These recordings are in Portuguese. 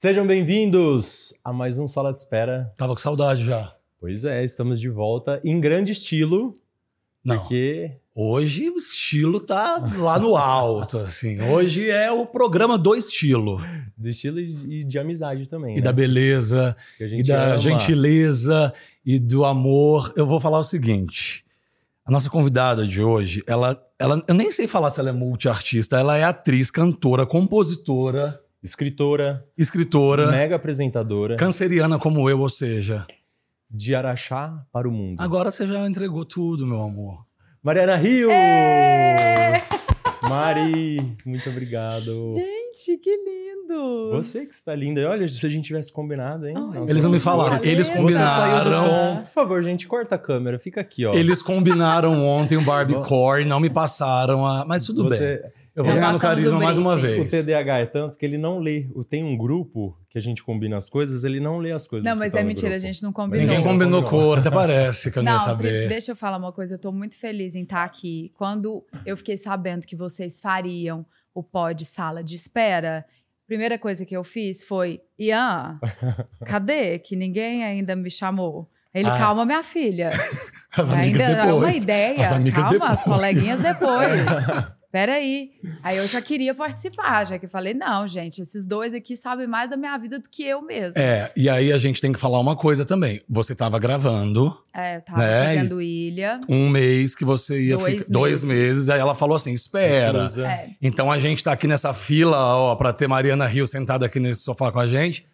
Sejam bem-vindos a mais um Sala de Espera. Tava com saudade já. Pois é, estamos de volta em grande estilo. Não. Porque Hoje o estilo tá lá no alto, assim. Hoje é o programa do estilo. do estilo e de amizade também. E né? da beleza, e da ama. gentileza, e do amor. Eu vou falar o seguinte. A nossa convidada de hoje, ela, ela, eu nem sei falar se ela é multiartista, ela é atriz, cantora, compositora, Escritora, escritora, mega apresentadora, canceriana como eu, ou seja. de Araxá para o mundo. Agora você já entregou tudo, meu amor. Mariana Rio! É! Mari, muito obrigado. Gente, que lindo! Você que está linda. Olha, se a gente tivesse combinado, hein? Ai, Nossa. Eles não me falaram, eles Você saiu do combinaram. tom. Por favor, gente, corta a câmera. Fica aqui, ó. Eles combinaram ontem o Barbiecore, não me passaram a. Mas tudo bem. Eu vou ganhar no carisma mais uma briefing. O vez. TDAH é tanto que ele não lê. Tem um grupo que a gente combina as coisas, ele não lê as coisas. Não, mas tá é mentira, a gente não combinou. Ninguém combinou cor, até parece que eu não ia Não, saber. pri- deixa eu falar uma coisa. Eu tô muito feliz em estar aqui. Quando eu fiquei sabendo que vocês fariam o pod sala de espera, a primeira coisa que eu fiz foi: Ian, cadê? Que ninguém ainda me chamou. Ele, Ah. calma, minha filha. As amigas ainda depois. é uma ideia. As amigas calma, depois. as coleguinhas depois. Peraí. Aí eu já queria participar, já que eu falei: não, gente, esses dois aqui sabem mais da minha vida do que eu mesma. É, e aí a gente tem que falar uma coisa também. Você tava gravando É, eu tava Né, fazendo ilha. um mês que você ia Dois ficar. Dois meses. Aí ela falou assim: espera. É. Então a gente tá aqui nessa fila, ó, pra ter Mariana Rio sentada aqui nesse sofá com a gente,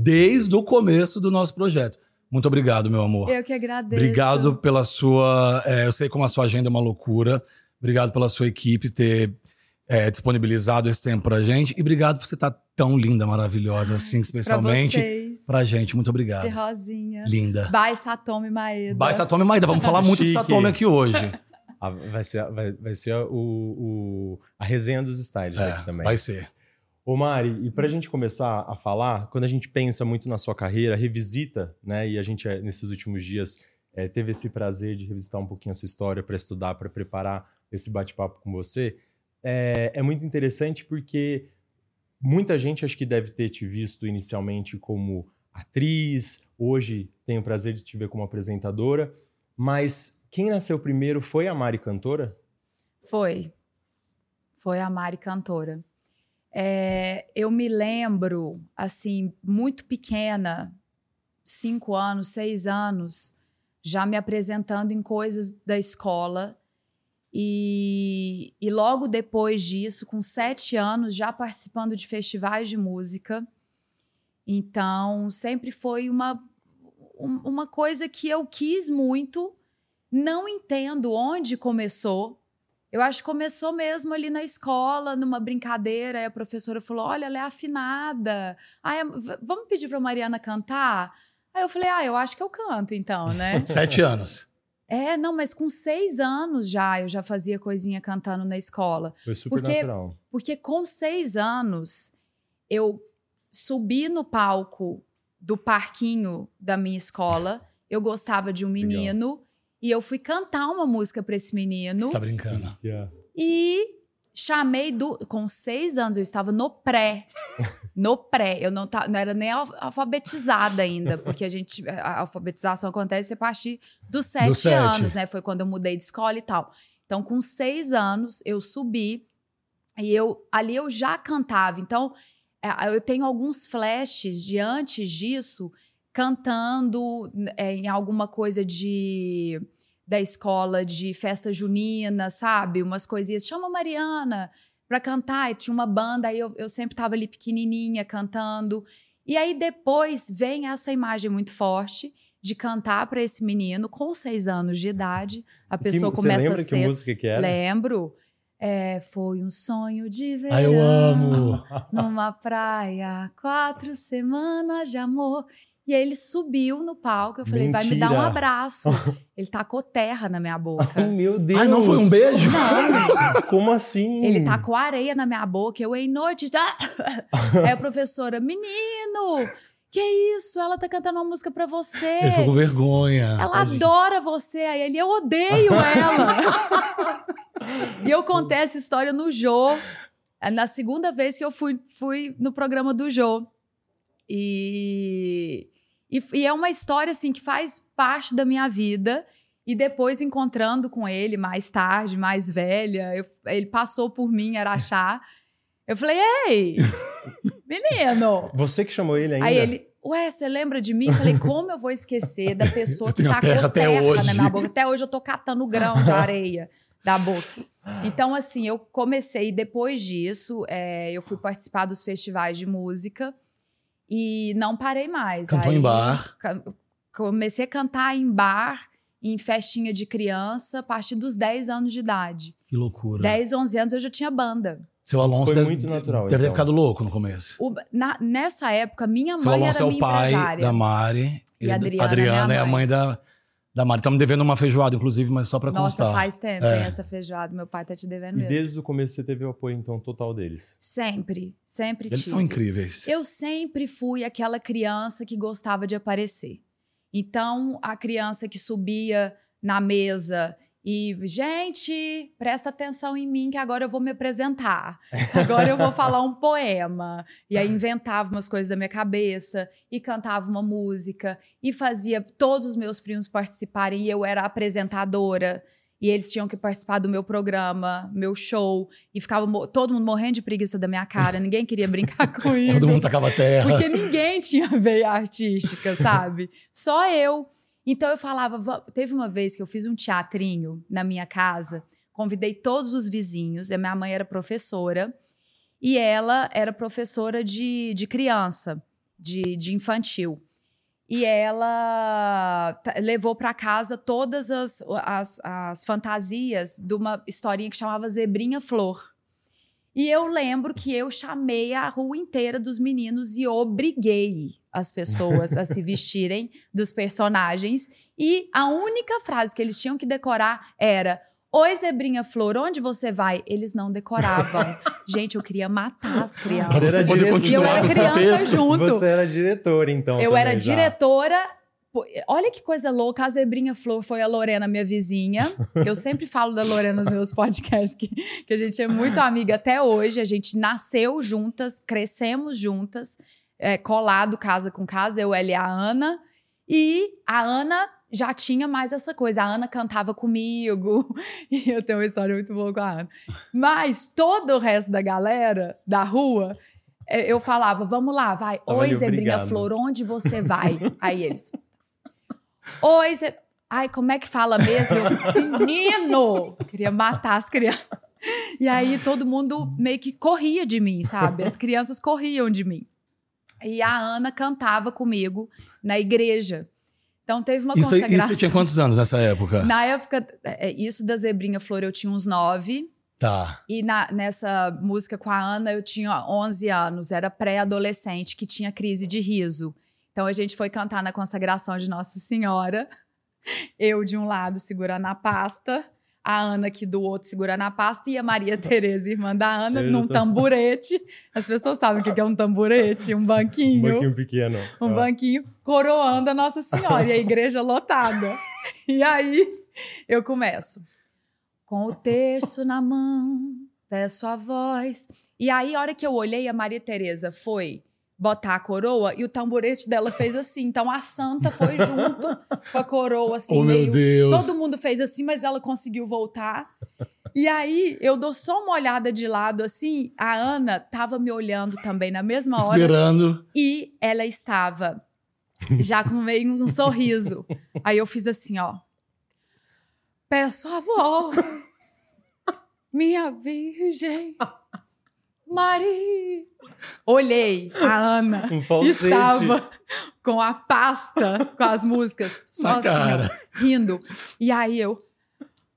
desde o começo do nosso projeto. Muito obrigado, meu amor. Eu que agradeço. Obrigado pela sua. é, eu sei como a sua agenda é uma loucura. Obrigado pela sua equipe ter é, disponibilizado esse tempo pra gente. E obrigado por você estar tão linda, maravilhosa, assim, especialmente pra, vocês, pra gente. Muito obrigado. De rosinha. Linda. Bye, Satomi Maeda. Bye, Satomi Maida. Vamos falar muito de. Satomi aqui hoje. Ah, vai ser, vai, vai ser o, o- a resenha dos styles É, aqui também. vai ser. Ô Mari, e pra gente começar a falar, quando a gente pensa muito na sua carreira, revisita, né? E a gente, eh, nesses últimos dias, eh, teve esse prazer de revisitar um pouquinho a sua história para estudar, para preparar esse bate-papo com você. É, é muito interessante porque muita gente acho que deve ter te visto inicialmente como atriz, hoje tem o prazer de te ver como apresentadora, mas quem nasceu primeiro foi a Mari cantora? Foi. Foi a Mari cantora. É, eu me lembro, assim, muito pequena, cinco anos, seis anos, já me apresentando em coisas da escola. E, e logo depois disso, com sete anos, já participando de festivais de música. Então, sempre foi uma, um- uma coisa que eu quis muito. Não entendo onde começou. Eu acho que começou mesmo ali na escola, numa brincadeira. Aí a professora falou: Olha, ela é afinada. Aí, a- v- vamos pedir para Mariana cantar? Aí eu falei: Ah, eu acho que eu canto então, né? Sete anos. É, não, mas com seis anos já eu já fazia coisinha cantando na escola. Foi super Porque- natural. Porque com seis anos eu subi no palco do parquinho da minha escola. Eu gostava de um Legal. menino e eu fui cantar uma música para esse menino Você tá brincando. Yeah. e chamei do. Com seis anos eu estava no pré. No pré. Eu não, tá, não era nem al- alfabetizada ainda, porque a gente. A alfabetização acontece a partir dos sete, sete. anos, né? Foi quando eu mudei de escola e tal. Então, com seis anos, eu subi e eu ali eu já cantava. Então, é, eu tenho alguns flashes de antes disso, cantando é, em alguma coisa de da escola de festa junina, sabe? Umas coisinhas. Chama a Mariana pra cantar. E tinha uma banda, aí eu, eu sempre tava ali pequenininha cantando. E aí depois vem essa imagem muito forte de cantar pra esse menino com seis anos de idade. A pessoa Que- começa Você lembra a que ser. música que era? Lembro. É, foi um sonho de verão. Ah, eu amo. Numa praia, quatro semanas de amor. E aí ele subiu no palco. Eu falei, vai me dar um Mentira. abraço. ele tacou terra na minha boca. Ai, meu Deus! Ai, não foi um beijo? Como assim? Ele tacou areia na minha boca. Eu, em noite. Aí a professora, menino, que isso? Ela tá cantando uma música pra você. Ele ficou com vergonha. Ela adora você. Aí ele, eu odeio ela. e eu contei essa história no Jô. Na segunda vez que eu fui, fui no programa do Jô. E, e, e é uma história assim que faz parte da minha vida. E depois, encontrando com ele mais tarde, mais velha, eu- ele passou por mim, Araxá. Eu falei, ei, menino! Você que chamou ele ainda? Aí ele, ué, você lembra de mim? Eu falei, como eu vou esquecer da pessoa que tenho tacou terra terra, hoje. na minha boca? Até hoje eu tô catando grão de areia da boca. Então, assim, eu comecei, depois disso, é, eu fui participar dos festivais de música e não parei mais. Cantou em bar. Comecei a cantar em bar, em festinha de criança, a partir dos 10 anos de idade. Que loucura. 10, 11 anos eu já tinha banda. Seu Alonso Foi deve, muito natural, deve ter então. ficado louco no começo. O- na- nessa época, minha Seu mãe Alonso era é o minha pai empresária. da Mari. E a Adriana, minha é a mãe. mãe da, da Mari. Estamos devendo uma feijoada, inclusive, mas só pra Nossa, constar. faz tempo, É. hein, essa feijoada. Meu pai tá te devendo E mesmo. desde o começo você teve o apoio, então, total deles. Sempre, sempre Eles tive. são incríveis. Eu sempre fui aquela criança que gostava de aparecer. Então, a criança que subia na mesa e, gente, presta atenção em mim que agora eu vou me apresentar. Agora eu vou falar um poema. E aí inventava umas coisas da minha cabeça e cantava uma música e fazia todos os meus primos participarem e eu era apresentadora. E eles tinham que participar do meu programa, meu show, e ficava todo mundo morrendo de preguiça da minha cara, ninguém queria brincar comigo. Todo mundo tacava terra. Porque ninguém tinha veia artística, sabe? Só eu. Então eu falava, "Va- teve uma vez que eu fiz um teatrinho na minha casa, convidei todos os vizinhos, a minha mãe era professora, e ela era professora de, de criança, de, de infantil. E ela levou para casa todas as, as, as fantasias de uma historinha que chamava Zebrinha Flor. E eu lembro que eu chamei a rua inteira dos meninos e obriguei as pessoas a se vestirem dos personagens. E a única frase que eles tinham que decorar era: Oi, Zebrinha Flor, onde você vai? Eles não decoravam. Gente, eu queria matar as crianças. Você dire- continuar Eu era criança junto. Você era diretora, então. Eu também, era já. diretora. Olha que coisa louca, a Zebrinha Flor foi a Lorena, minha vizinha. Eu sempre falo da Lorena nos meus podcasts, que, que a gente é muito amiga até hoje. A gente nasceu juntas, crescemos juntas, é, colado casa com casa, eu, ela e a Ana. E a Ana já tinha mais essa coisa. A Ana cantava comigo. E eu tenho uma história muito boa com a Ana. Mas todo o resto da galera da rua, é, eu falava, vamos lá, vai. Tava Oi, Zebrinha obrigado. Flor, onde você vai? Aí eles. Oi, Ze... Ai, como é que fala mesmo? Eu, Menino! Queria matar as crianças. E aí todo mundo meio que corria de mim, sabe? As crianças corriam de mim. E a Ana cantava comigo na igreja. Então teve uma Isso, consagração. isso tinha quantos anos nessa época? Na época, é, isso da Zebrinha Flor eu tinha uns nove. Tá. E na- nessa música com a Ana eu tinha 11 anos. Era pré-adolescente que tinha crise de riso. Então a gente foi cantar na consagração de Nossa Senhora. Eu de um lado segurando a pasta. A Ana aqui do outro segurando a pasta. E a Maria Tereza, irmã da Ana, Eu num tô- tamburete. As pessoas sabem o que é um tamburete? Um banquinho Um banquinho pequeno. um banquinho coroando a Nossa Senhora e a igreja lotada. E aí eu começo. Com o terço na mão, peço a voz. E aí, a hora que eu olhei, a Maria Tereza foi botar a coroa e o tamborete dela fez assim. Então a santa foi junto com a coroa, assim, oh, meu meio. Deus. Todo mundo fez assim, mas ela conseguiu voltar. E aí, eu dou só uma olhada de lado assim. A Ana tava me olhando também na mesma hora. Esperando. E ela estava já com meio um sorriso. Aí eu fiz assim, ó. Peço a voz, minha virgem, Maria. Olhei, a Ana Um falsete. estava com a pasta com as músicas, cara. rindo. E aí eu,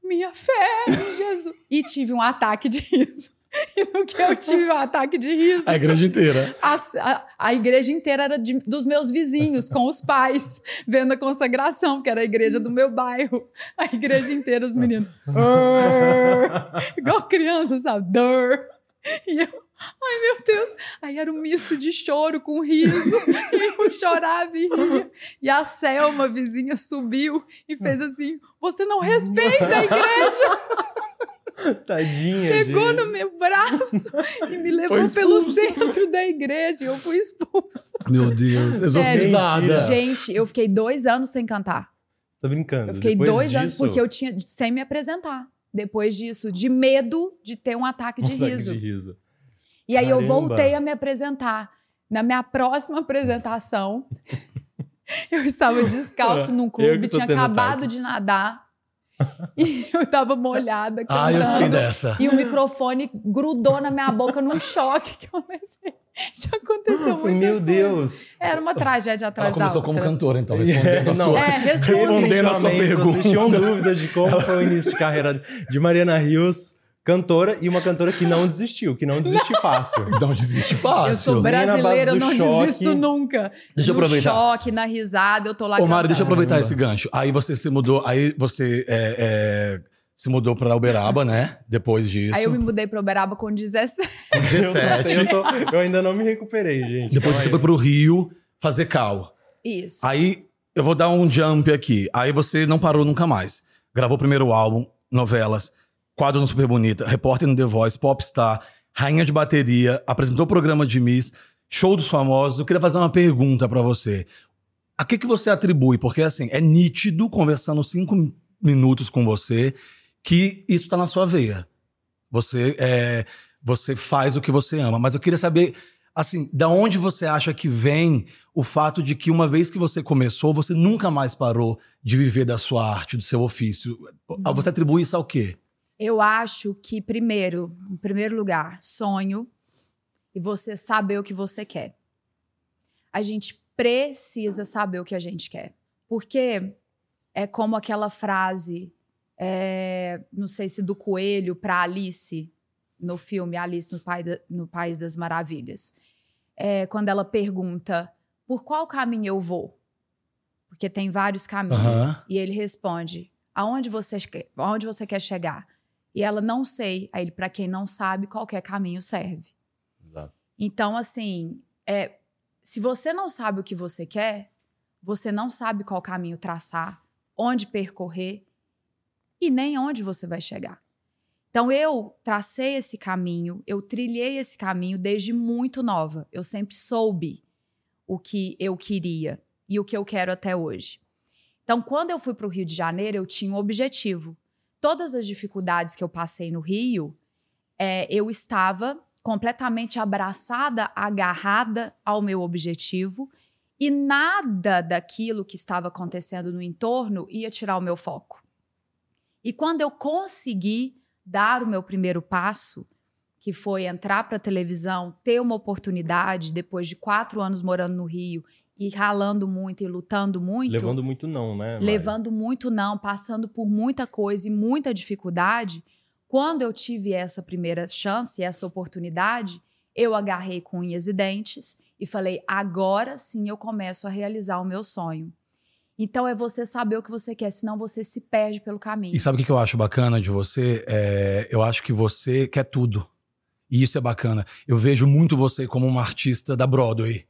minha fé em Jesus. E tive um ataque de riso. E no que eu tive um ataque de riso, A igreja inteira. a, a- a igreja inteira era de- dos meus vizinhos, com os pais, vendo a consagração, que era a igreja do meu bairro. A igreja inteira, os meninos. Igual criança, sabe? E eu, ai meu Deus. Aí era um misto de choro com riso. E eu chorava e ria. E a Selma, vizinha, subiu e fez assim: Você não respeita a igreja! Tadinha, pegou gente. no meu braço e me levou pelo centro da igreja. e Eu fui expulsa. Meu Deus, exorcizada. Gente, eu fiquei dois anos sem cantar. Você tá brincando. Eu fiquei Depois dois anos disso, porque eu tinha sem me apresentar. Depois disso, de medo de ter um ataque de um ataque riso. de riso. E aí eu Caramba. voltei a me apresentar. Na minha próxima apresentação, eu estava descalço num Eu clube, tinha acabado ataque. de nadar. E eu tava molhada, Ah, eu sei cantando. dessa. E o microfone grudou na minha boca num choque que eu levei. Já aconteceu muito. Meu Deus. Era uma tragédia atrás Ela começou da como outra. cantora, então, respondendo a Não, sua... É, responde. Respondendo a sua Se vocês pergunta. tinham dúvida de como foi o início de carreira de Mariana Rios, cantora, e uma cantora que não desistiu, que não desiste fácil. Não desiste fácil. Eu sou brasileira, eu não choque. desisto nunca. Deixa eu no aproveitar. choque, na risada, eu tô lá Ô, Mari, deixa eu aproveitar esse gancho. Aí você se mudou, aí você é, é, se mudou pra Uberaba, né? Depois disso. Aí eu me mudei pra Uberaba com 17. Com Eu, 17. eu tô- eu ainda não me recuperei, gente. Depois Calma você aí. foi pro Rio fazer cal. Isso. Aí eu vou dar um jump aqui. Aí você não parou nunca mais. Gravou o primeiro álbum, novelas, quadro no Super Bonita, repórter no The Voice, Popstar, rainha de bateria, apresentou o programa de Miss, show dos famosos. Eu queria fazer uma pergunta pra você. A que, que você atribui? Porque assim, é nítido, conversando cinco minutos com você, que isso tá na sua veia. Você é, você faz o que você ama. Mas eu queria saber, assim, da onde você acha que vem o fato de que uma vez que você começou, você nunca mais parou de viver da sua arte, do seu ofício. Você atribui isso ao quê? Eu acho que, primeiro, em primeiro lugar, sonho e você saber o que você quer. A gente precisa saber o que a gente quer. Porque é como aquela frase, é, não sei se do coelho para Alice, no filme Alice no, Pai da- no País das Maravilhas. É, quando ela pergunta, por qual caminho eu vou? Porque tem vários caminhos. Aham. E ele responde, aonde você, aonde você quer chegar? E ela não sei. Aí ele, para quem não sabe, qualquer caminho serve. Exato. Então, assim, é, se você não sabe o que você quer, você não sabe qual caminho traçar, onde percorrer e nem onde você vai chegar. Então, eu tracei esse caminho, eu trilhei esse caminho desde muito nova. Eu sempre soube o que eu queria e o que eu quero até hoje. Então, quando eu fui para o Rio de Janeiro, eu tinha um objetivo. Todas as dificuldades que eu passei no Rio, é, eu estava completamente abraçada, agarrada ao meu objetivo e nada daquilo que estava acontecendo no entorno ia tirar o meu foco. E quando eu consegui dar o meu primeiro passo, que foi entrar para a televisão, ter uma oportunidade depois de quatro anos morando no Rio e ralando muito e lutando muito, Levando muito não, né? Mari? levando muito não, passando por muita coisa e muita dificuldade, quando eu tive essa primeira chance, essa oportunidade, eu agarrei com unhas e dentes e falei: agora sim eu começo a realizar o meu sonho. Então é você saber o que você quer, senão você se perde pelo caminho. E sabe o que eu acho bacana de você? É, eu acho que você quer tudo. E isso é bacana. Eu vejo muito você como uma artista da Broadway,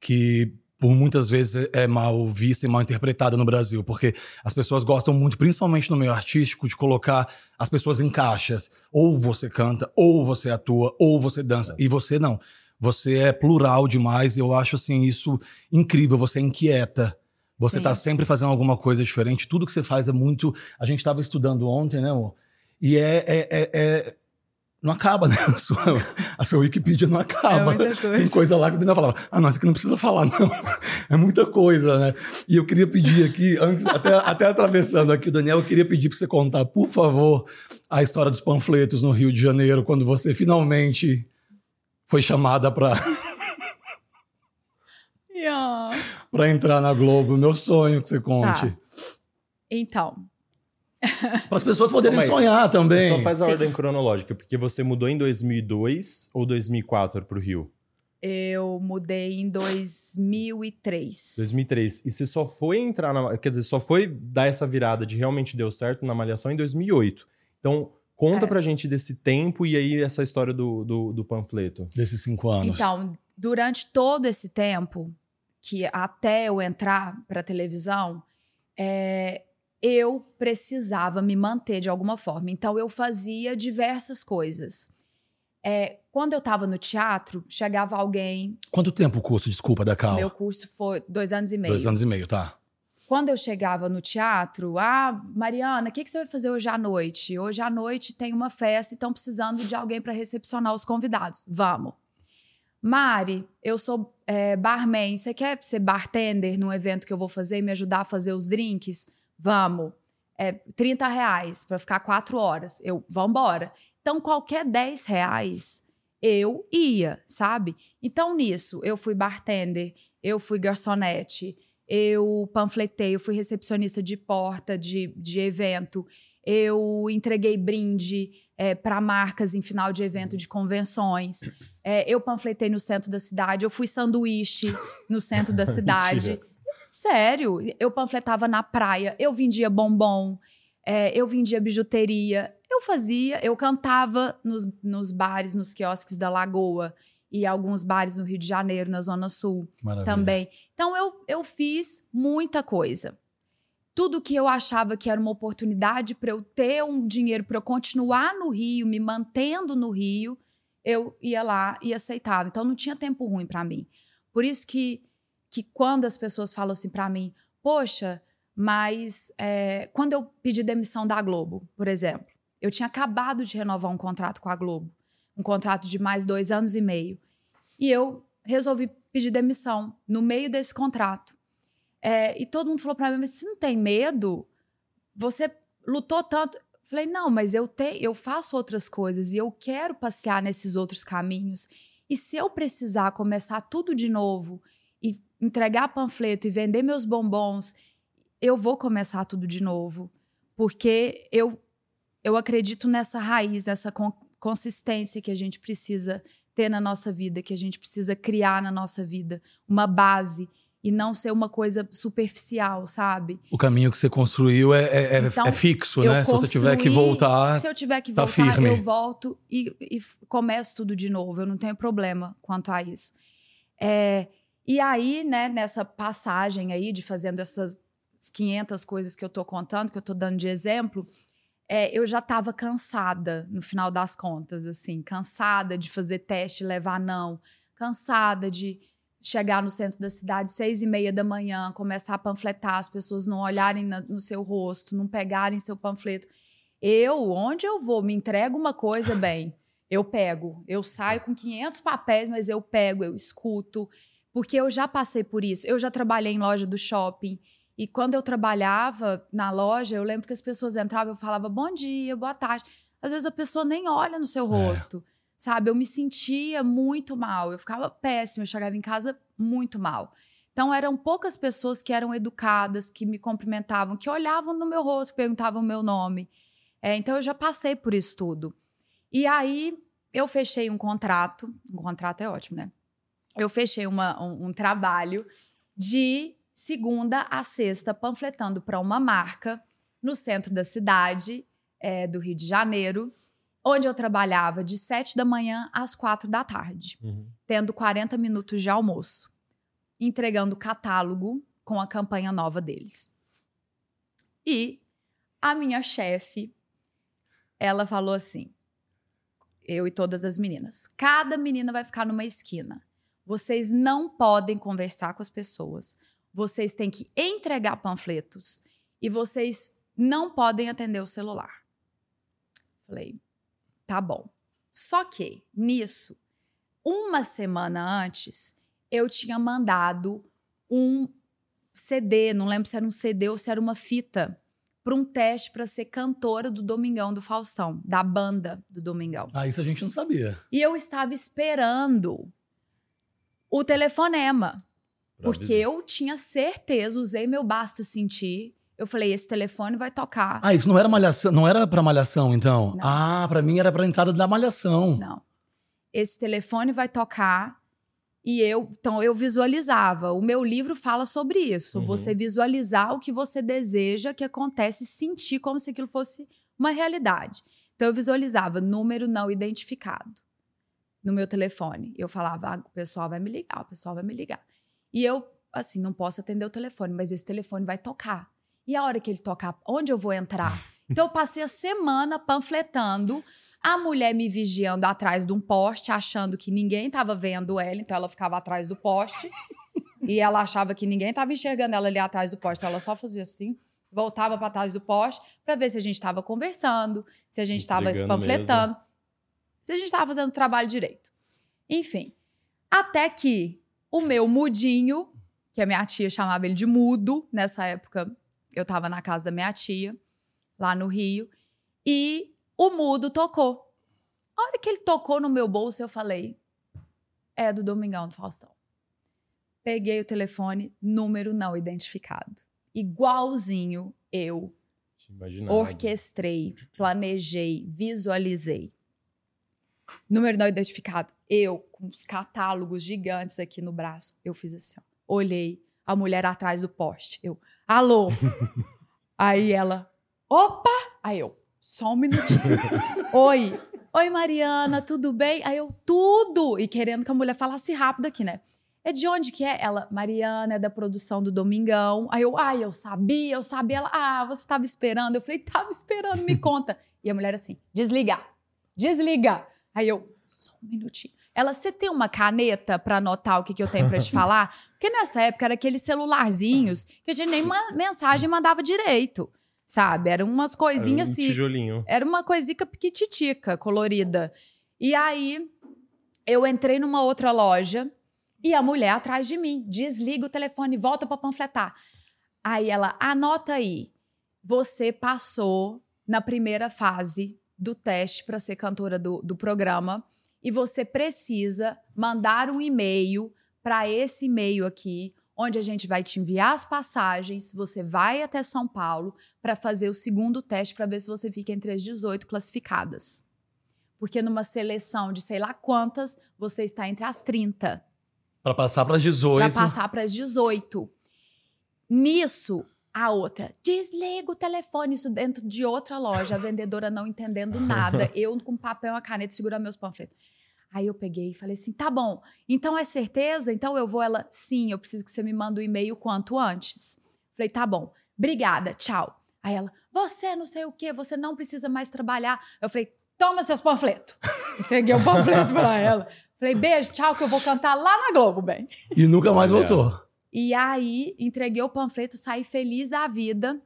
que por muitas vezes é mal vista e mal interpretada no Brasil, porque as pessoas gostam muito, principalmente no meio artístico, de colocar as pessoas em caixas. Ou você canta, ou você atua, ou você dança. E você não. Você é plural demais e eu acho assim isso incrível. Você é inquieta. Você Sim. tá sempre fazendo alguma coisa diferente. Tudo que você faz é muito. A gente estava estudando ontem, né, amor? E é, é, é- é- Não acaba, né? A sua, a sua Wikipedia não acaba. É coisa. Tem coisa lá que o Daniel falava, ah, não, isso aqui não precisa falar, não. É muita coisa, né? E eu queria pedir aqui, antes, até, até atravessando aqui o Daniel, eu queria pedir para você contar, por favor, a história dos panfletos no Rio de Janeiro, quando você finalmente foi chamada para Yeah. para entrar na Globo. Meu sonho que você conte. Tá. Então, Para as pessoas poderem sonhar também. Só faz a Sim. ordem cronológica, porque você mudou em 2002 ou 2004 pro Rio? eu mudei em 2003. 2003. E você só foi entrar na. Quer dizer, só foi dar essa virada de realmente deu certo na Malhação em 2008. Então, conta É. pra gente desse tempo e aí essa história do, do, do panfleto. Desses cinco anos. Então, durante todo esse tempo, que até eu entrar para televisão, é, eu precisava me manter de alguma forma. Então, eu fazia diversas coisas. É, quando eu estava no teatro, chegava alguém. Quanto tempo o curso, desculpa, da Cal? Meu curso foi dois anos e meio. Dois anos e meio, tá. Quando eu chegava no teatro, ah, Mariana, o que, que você vai fazer hoje à noite? Hoje à noite tem uma festa e estão precisando de alguém para recepcionar os convidados. Vamos. Mari, eu sou é, barman. Você quer ser bartender num evento que eu vou fazer e me ajudar a fazer os drinks? Vamos. É 30 reais para ficar quatro horas. Eu, vambora. Então, qualquer 10 reais eu ia, sabe? Então, nisso, eu fui bartender, eu fui garçonete, eu panfletei, eu fui recepcionista de porta de, de evento, eu entreguei brinde é, para marcas em final de evento de convenções, é, eu panfletei no centro da cidade, eu fui sanduíche no centro da cidade. Sério, eu panfletava na praia, eu vendia bombom, é, eu vendia bijuteria, eu fazia, eu cantava nos, nos bares, nos quiosques da Lagoa e alguns bares no Rio de Janeiro, na Zona Sul Maravilha. também. Então eu, eu fiz muita coisa. Tudo que eu achava que era uma oportunidade para eu ter um dinheiro para eu continuar no Rio, me mantendo no Rio, eu ia lá e aceitava. Então não tinha tempo ruim para mim. Por isso que, que quando as pessoas falam assim para mim, poxa, mas é, quando eu pedi demissão da Globo, por exemplo, eu tinha acabado de renovar um contrato com a Globo um contrato de mais dois anos e meio. E eu resolvi pedir demissão no meio desse contrato. É, e todo mundo falou para mim: mas você não tem medo? Você lutou tanto. Falei, não, mas eu tenho, eu faço outras coisas e eu quero passear nesses outros caminhos. E se eu precisar começar tudo de novo entregar panfleto e vender meus bombons, eu vou começar tudo de novo. Porque eu, eu acredito nessa raiz, nessa consistência que a gente precisa ter na nossa vida, que a gente precisa criar na nossa vida, uma base e não ser uma coisa superficial, sabe? O caminho que você construiu é, é, é então, é fixo, né? Se você tiver que voltar. Se eu tiver que tá voltar, firme. eu volto e, e, começo tudo de novo. Eu não tenho problema quanto a isso. É, e aí, né, nessa passagem aí de fazendo essas 500 coisas que eu tô contando, que eu tô dando de exemplo, é, eu já estava cansada no final das contas, assim, cansada de fazer teste e levar não, cansada de chegar no centro da cidade seis e meia da manhã, começar a panfletar, as pessoas não olharem na, no seu rosto, não pegarem seu panfleto. Eu, onde eu vou, me entrego uma coisa bem, eu pego. Eu saio com 500 papéis, mas eu pego, eu escuto, porque eu já passei por isso. Eu já trabalhei em loja do shopping, e quando eu trabalhava na loja, eu lembro que as pessoas entravam, eu falava bom dia, boa tarde. Às vezes a pessoa nem olha no seu é. rosto, é. sabe? Eu me sentia muito mal, eu ficava péssima, eu chegava em casa muito mal. Então eram poucas pessoas que eram educadas, que me cumprimentavam, que olhavam no meu rosto, perguntavam o meu nome. É, então eu já passei por isso tudo. E aí eu fechei um contrato, um contrato é ótimo, né? Eu fechei uma, um, um trabalho de segunda a sexta, panfletando para uma marca no centro da cidade é, do Rio de Janeiro, onde eu trabalhava de sete da manhã às quatro da tarde, uhum. tendo 40 minutos de almoço, entregando catálogo com a campanha nova deles. E a minha chefe, ela falou assim: eu e todas as meninas, cada menina vai ficar numa esquina. Vocês não podem conversar com as pessoas vocês têm que entregar panfletos e vocês não podem atender o celular. Falei, tá bom. Só que nisso, uma semana antes, eu tinha mandado um CD, não lembro se era um CD ou se era uma fita, para um teste para ser cantora do Domingão do Faustão, da banda do Domingão. Ah, isso a gente não sabia. E eu estava esperando o telefonema. Porque avisar. eu tinha certeza, usei meu basta sentir. Eu falei, esse telefone vai tocar. Ah, isso não era malhação, não era para malhação, então? Não. Ah, para mim era para entrada da malhação. Não. Esse telefone vai tocar e eu, então eu visualizava. O meu livro fala sobre isso. Uhum. Você visualizar o que você deseja que acontece, sentir como se aquilo fosse uma realidade. Então eu visualizava número não identificado no meu telefone. Eu falava, ah, o pessoal vai me ligar, o pessoal vai me ligar. E eu, assim, não posso atender o telefone, mas esse telefone vai tocar. E a hora que ele tocar, onde eu vou entrar? Então eu passei a semana panfletando, a mulher me vigiando atrás de um poste, achando que ninguém estava vendo ela, então ela ficava atrás do poste. e ela achava que ninguém estava enxergando ela ali atrás do poste, então ela só fazia assim, voltava para trás do poste para ver se a gente estava conversando, se a gente estava panfletando, mesmo. Se a gente estava fazendo o trabalho direito. Enfim, até que o meu mudinho, que a minha tia chamava ele de mudo, nessa época eu estava na casa da minha tia, lá no Rio, e o mudo tocou. A hora que ele tocou no meu bolso, eu falei: é do Domingão do Faustão. Peguei o telefone, número não identificado. Igualzinho eu orquestrei, planejei, visualizei. Número não identificado. Eu, com os catálogos gigantes aqui no braço, eu fiz assim, ó. Olhei a mulher atrás do poste. Eu, alô? Aí ela, opa! Aí eu, só um minutinho. Oi. Oi, Mariana, tudo bem? Aí eu, tudo! E querendo que a mulher falasse rápido aqui, né? É de onde que é? Ela, Mariana, é da produção do Domingão. Aí eu, ai, eu sabia, eu sabia. Ela, ah, você estava esperando. Eu falei, tava esperando, me conta. E a mulher assim, desliga, desliga. Aí eu, só um minutinho. Ela, você tem uma caneta para anotar o que, que eu tenho para te falar? Porque nessa época era aqueles celularzinhos que a gente nem uma mensagem mandava direito, sabe? Eram umas coisinhas assim. Um tijolinho. Era uma coisinha piquititica, colorida. E aí eu entrei numa outra loja e a mulher atrás de mim, desliga o telefone, volta para panfletar. Aí ela, anota aí. Você passou na primeira fase do teste para ser cantora do, do programa e você precisa mandar um e-mail para esse e-mail aqui, onde a gente vai te enviar as passagens. Você vai até São Paulo para fazer o segundo teste para ver se você fica entre as 18 classificadas. Porque numa seleção de sei lá quantas, você está entre as 30. Para passar para as 18. Para passar para as 18. Nisso, a outra, desliga o telefone, isso dentro de outra loja, a vendedora não entendendo nada, eu com papel e uma caneta segurando meus panfletos. Aí eu peguei e falei assim: tá bom, então é certeza? Então eu vou. Ela, sim, eu preciso que você me mande o um e-mail quanto antes. Falei: tá bom, obrigada, tchau. Aí ela, você não sei o quê, você não precisa mais trabalhar. Eu falei: toma seus panfletos. Entreguei o panfleto para ela. Falei: beijo, tchau, que eu vou cantar lá na Globo, bem. E nunca mais voltou. E aí, entreguei o panfleto, saí feliz da vida.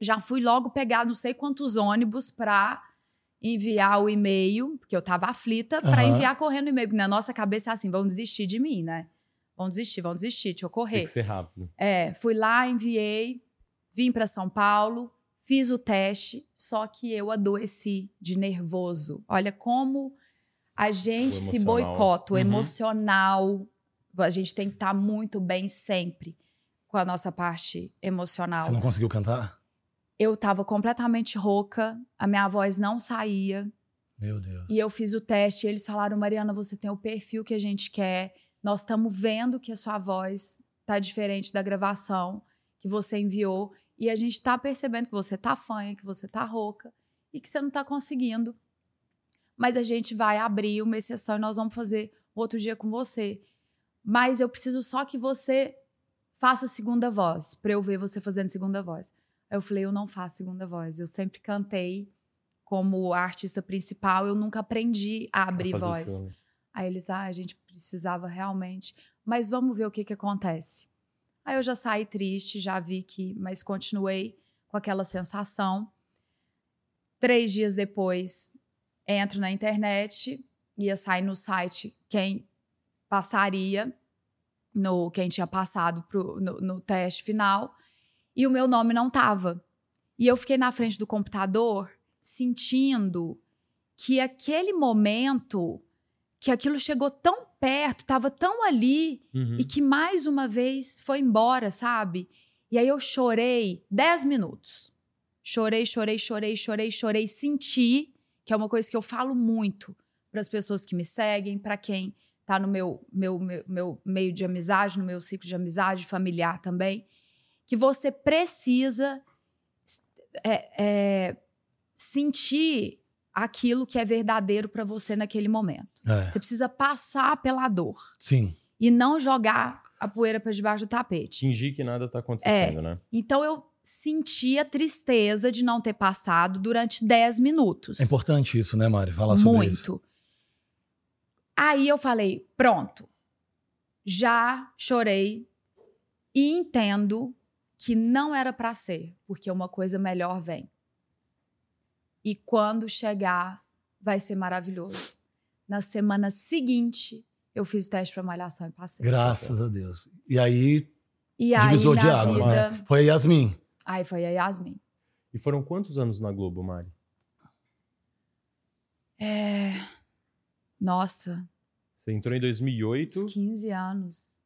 Já fui logo pegar não sei quantos ônibus para enviar o e-mail, porque eu tava aflita, uhum. para enviar correndo o e-mail. Porque na nossa cabeça é assim: vão desistir de mim, né? Vão desistir, vão desistir, deixa eu correr. Tem que ser rápido. É, fui lá, enviei, vim para São Paulo, fiz o teste, só que eu adoeci de nervoso. Olha como a gente se boicota, o uhum. emocional a gente tem que estar tá muito bem sempre com a nossa parte emocional. Você não conseguiu cantar? Eu estava completamente rouca, a minha voz não saía. Meu Deus. E eu fiz o teste e eles falaram: Mariana, você tem o perfil que a gente quer. Nós estamos vendo que a sua voz está diferente da gravação que você enviou. E a gente está percebendo que você tá fanha, que você tá rouca e que você não está conseguindo. Mas a gente vai abrir uma exceção e nós vamos fazer outro dia com você mas eu preciso só que você faça segunda voz, para eu ver você fazendo segunda voz. Aí eu falei, eu não faço segunda voz. Eu sempre cantei como artista principal, eu nunca aprendi a abrir voz. Aí eles, ah, a gente precisava realmente, mas vamos ver o que que acontece. Aí eu já saí triste, já vi que, mas continuei com aquela sensação. Três dias depois, entro na internet, ia sair no site quem passaria no quem tinha passado pro, no, no teste final e o meu nome não tava. E eu fiquei na frente do computador sentindo que aquele momento, que aquilo chegou tão perto, estava tão ali uhum. e que mais uma vez foi embora, sabe? E aí eu chorei 10 minutos. Chorei, chorei, chorei, chorei, chorei, senti, que é uma coisa que eu falo muito para as pessoas que me seguem, para quem tá no meu, meu, meu, meu meio de amizade, no meu ciclo de amizade familiar também, que você precisa é, é, sentir aquilo que é verdadeiro para você naquele momento. É. Você precisa passar pela dor. Sim. E não jogar a poeira para debaixo do tapete. Fingir que nada tá acontecendo, é. né? Então eu senti a tristeza de não ter passado durante 10 minutos. É importante isso, né, Mari? Falar sobre Muito. isso. Aí eu falei: pronto, já chorei e entendo que não era para ser, porque uma coisa melhor vem. E quando chegar, vai ser maravilhoso. Na semana seguinte, eu fiz teste para malhação e passei. Graças a Deus. E aí, E aí, de águas. vida... né? Foi a Yasmin. Aí foi a Yasmin. E foram quantos anos na Globo, Mari? É... Nossa, Você entrou em 2008. uns 15 anos.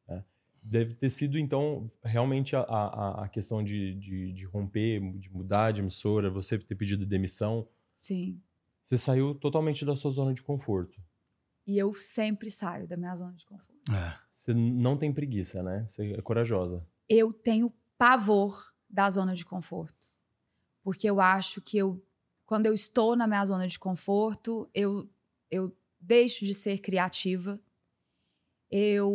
Deve ter sido, então, realmente a, a, a questão de, de, de romper, de mudar de emissora, você ter pedido demissão. Sim. Você saiu totalmente da sua zona de conforto. E eu sempre saio da minha zona de conforto. É. Você não tem preguiça, né? Você é corajosa. Eu tenho pavor da zona de conforto. Porque eu acho que eu, quando eu estou na minha zona de conforto, eu, eu deixo de ser criativa. Eu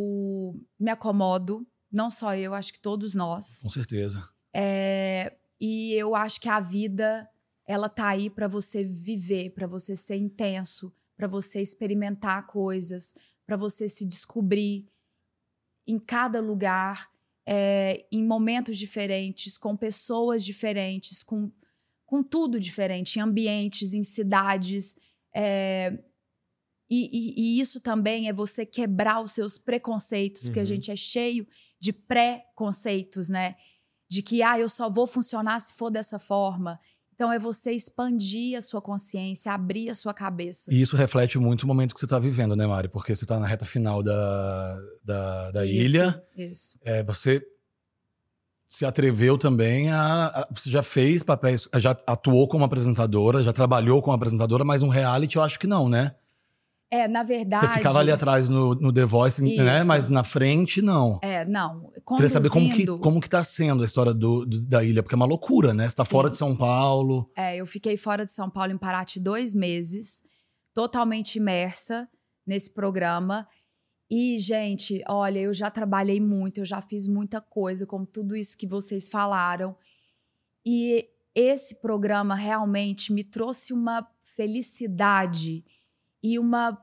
me acomodo. Não só eu, acho que todos nós. Com certeza. É, e eu acho que a vida ela tá aí para você viver, para você ser intenso, para você experimentar coisas, para você se descobrir em cada lugar, é, em momentos diferentes, com pessoas diferentes, com, com tudo diferente, em ambientes, em cidades. é, e, e- e isso também é você quebrar os seus preconceitos, porque a Uhum. gente é cheio de pré-conceitos, né? de que ah, eu só vou funcionar se for dessa forma. Então é você expandir a sua consciência, abrir a sua cabeça. E isso reflete muito o momento que você está vivendo, né, Mari? Porque você está na reta final da, da, da Isso, ilha. Isso. É, você se atreveu também a, a- Você já fez papéis. Já atuou como apresentadora, já trabalhou como apresentadora, mas um reality eu acho que não, né? É, na verdade. Você ficava ali atrás no, no The Voice, né? Isso. Mas na frente, não. É, não. Queria saber como que, conduzindo- como que tá sendo a história do, do- da ilha, porque é uma loucura, né? Você tá Sim. fora de São Paulo. É, eu fiquei fora de São Paulo, em Paraty, dois meses, totalmente imersa nesse programa. E, gente, olha, eu já trabalhei muito, eu já fiz muita coisa, como tudo isso que vocês falaram. E esse programa realmente me trouxe uma felicidade e uma,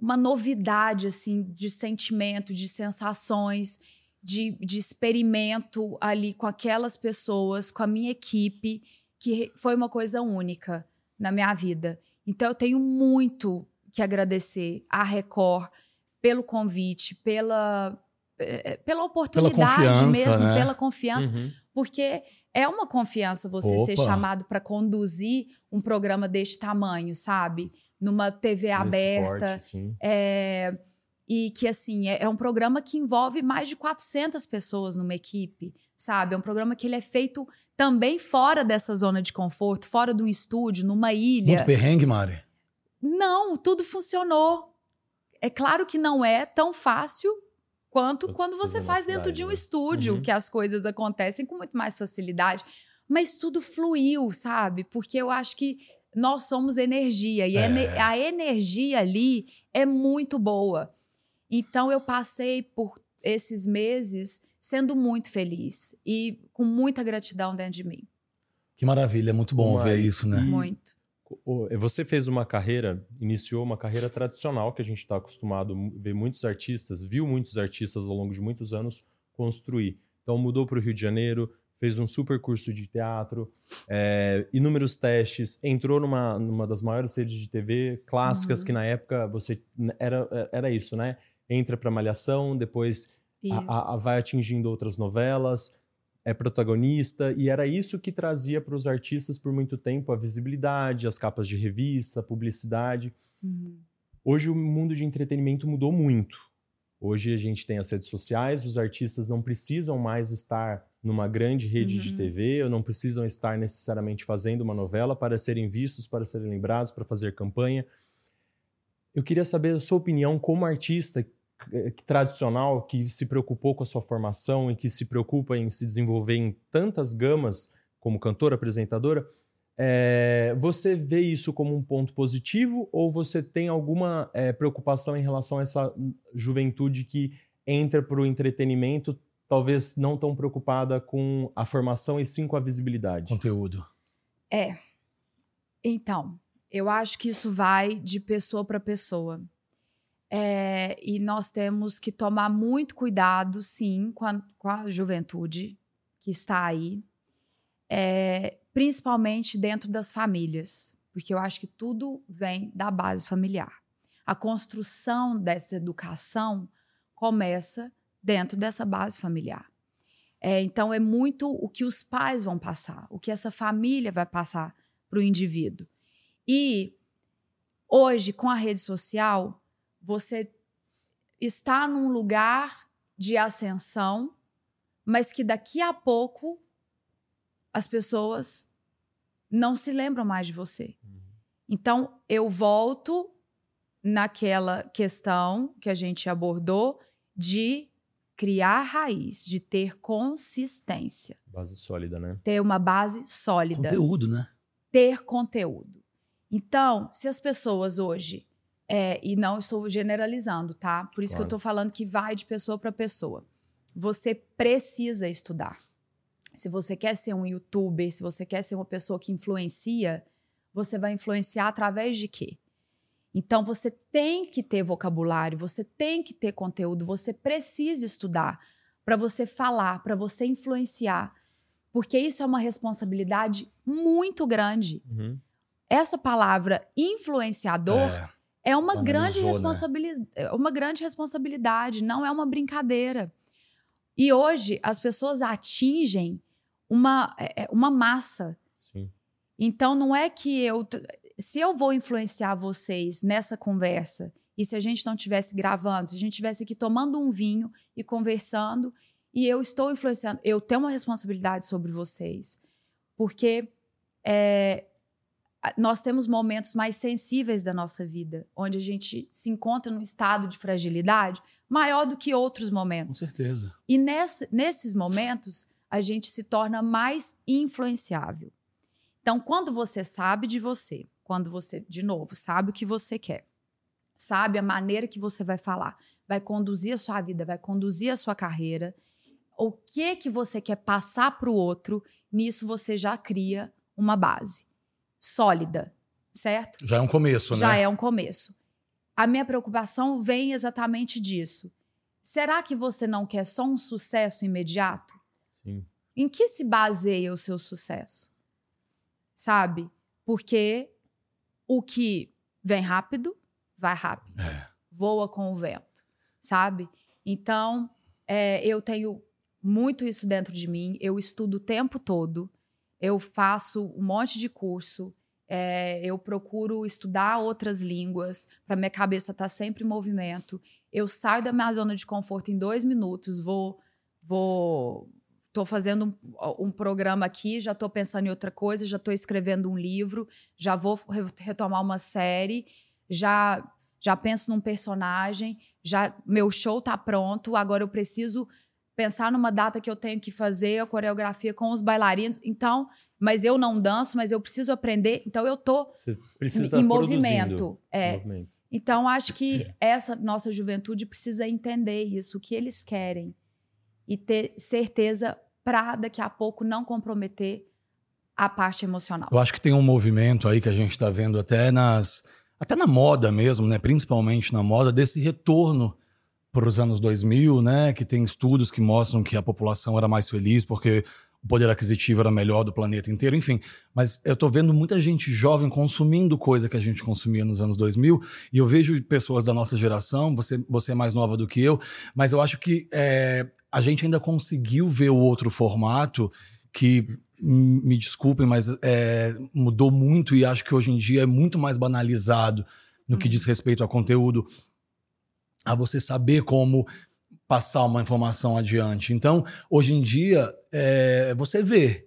uma novidade, assim, de sentimento, de sensações, de, de experimento ali com aquelas pessoas, com a minha equipe que foi uma coisa única na minha vida. Então eu tenho muito que agradecer à Record pelo convite, pela eh, pela oportunidade confiança, mesmo, né? pela confiança, Uhum. porque é uma confiança você ser Opa. chamado para conduzir um programa deste tamanho, sabe? Numa TV Nesse aberta, porte, sim. é, e que, assim, é, é um programa que envolve mais de 400 pessoas numa equipe, sabe? É um programa que ele é feito também fora dessa zona de conforto, fora de um estúdio, numa ilha. Muito perrengue, Mari. Não, tudo funcionou. É claro que não é tão fácil quanto Quanto quando você na faz dentro de um né? estúdio, Uhum. que as coisas acontecem com muito mais facilidade. Mas tudo fluiu, sabe? Porque eu acho que nós somos energia e É. a energia ali é muito boa. Então eu passei por esses meses sendo muito feliz e com muita gratidão dentro de mim. Que maravilha, é muito bom ver isso, né? Muito. O- Você fez uma carreira, iniciou uma carreira tradicional que a gente está acostumado a ver muitos artistas, viu muitos artistas ao longo de muitos anos construir. Então mudou para o Rio de Janeiro, fez um super curso de teatro, é, inúmeros testes, entrou numa, numa das maiores redes de TV clássicas Uhum. que na época você era, era isso, né? Entra para Malhação, depois a- a- vai atingindo outras novelas, é protagonista, e era isso que trazia para os artistas por muito tempo a visibilidade, as capas de revista, a publicidade. Uhum. Hoje o mundo de entretenimento mudou muito. Hoje a gente tem as redes sociais, os artistas não precisam mais estar numa grande rede de Uhum. TV, ou não precisam estar necessariamente fazendo uma novela para serem vistos, para serem lembrados, para fazer campanha. Eu queria saber a sua opinião como artista tradicional que se preocupou com a sua formação e que se preocupa em se desenvolver em tantas gamas como cantora, apresentadora. É, você vê isso como um ponto positivo ou você tem alguma é, preocupação em relação a essa juventude que entra para o entretenimento talvez não tão preocupada com a formação e sim com a visibilidade? Conteúdo. É. Então, eu acho que isso vai de pessoa para pessoa. É, e nós temos que tomar muito cuidado, sim, com a, com a juventude que está aí, é, principalmente dentro das famílias, porque eu acho que tudo vem da base familiar. A construção dessa educação começa dentro dessa base familiar. É, então, é muito o que os pais vão passar, o que essa família vai passar para o indivíduo. E hoje, com a rede social, você está num lugar de ascensão, mas que daqui a pouco as pessoas não se lembram mais de você. Uhum. Então, eu volto naquela questão que a gente abordou de criar raiz, de ter consistência. Base sólida, né? Ter uma base sólida. Conteúdo, né? Ter conteúdo. Então, se as pessoas hoje é, e não estou generalizando, tá? Por isso claro. que eu estou falando que vai de pessoa para pessoa. Você precisa estudar. Se você quer ser um youtuber, se você quer ser uma pessoa que influencia, você vai influenciar através de quê? Então você tem que ter vocabulário, você tem que ter conteúdo, você precisa estudar para você falar, para você influenciar, porque isso é uma responsabilidade muito grande. Uhum. Essa palavra influenciador é é uma grande, responsabilidade, né? uma grande responsabilidade, não é uma brincadeira. E hoje as pessoas atingem uma, é, é, uma massa. Sim. Então não é que eu. Se eu vou influenciar vocês nessa conversa, e se a gente não estivesse gravando, se a gente estivesse aqui tomando um vinho e conversando, e eu estou influenciando, eu tenho uma responsabilidade sobre vocês. Porque é, nós temos momentos mais sensíveis da nossa vida, onde a gente se encontra num estado de fragilidade maior do que outros momentos. Com certeza. E nesse, nesses momentos, a gente se torna mais influenciável. Então, quando você sabe de você, quando você, de novo, sabe o que você quer, sabe a maneira que você vai falar, vai conduzir a sua vida, vai conduzir a sua carreira, o que que você quer passar para o outro, nisso você já cria uma base sólida, certo? Já é um começo, Já né? Já é um começo. A minha preocupação vem exatamente disso. Será que você não quer só um sucesso imediato? Sim. Em que se baseia o seu sucesso? Sabe? Porque o que vem rápido, vai rápido. É. Voa com o vento, sabe? Então, é, eu tenho muito isso dentro de mim. Eu estudo o tempo todo eu faço um monte de curso, é, eu procuro estudar outras línguas, para minha cabeça estar tá sempre em movimento. Eu saio da minha zona de conforto em dois minutos, vou. vou Estou fazendo um, um, programa aqui, já estou pensando em outra coisa, já estou escrevendo um livro, já vou retomar uma série, já já penso num personagem, já meu show está pronto, agora eu preciso pensar numa data que eu tenho que fazer a coreografia com os bailarinos. Então, mas eu não danço, mas eu preciso aprender. Então eu tô em movimento. É. Movimento. Então acho que essa nossa juventude precisa entender isso, o que eles querem e ter certeza para daqui a pouco não comprometer a parte emocional. Eu acho que tem um movimento aí que a gente está vendo até nas até na moda mesmo, né? Principalmente na moda desse retorno para os anos 2000, né, que tem estudos que mostram que a população era mais feliz porque o poder aquisitivo era melhor do planeta inteiro, enfim. Mas eu estou vendo muita gente jovem consumindo coisa que a gente consumia nos anos 2000 e eu vejo pessoas da nossa geração, você, você é mais nova do que eu, mas eu acho que é, a gente ainda conseguiu ver o outro formato que me desculpem, mas é, mudou muito e acho que hoje em dia é muito mais banalizado no que diz respeito a conteúdo a você saber como passar uma informação adiante. Então, hoje em dia, é, você vê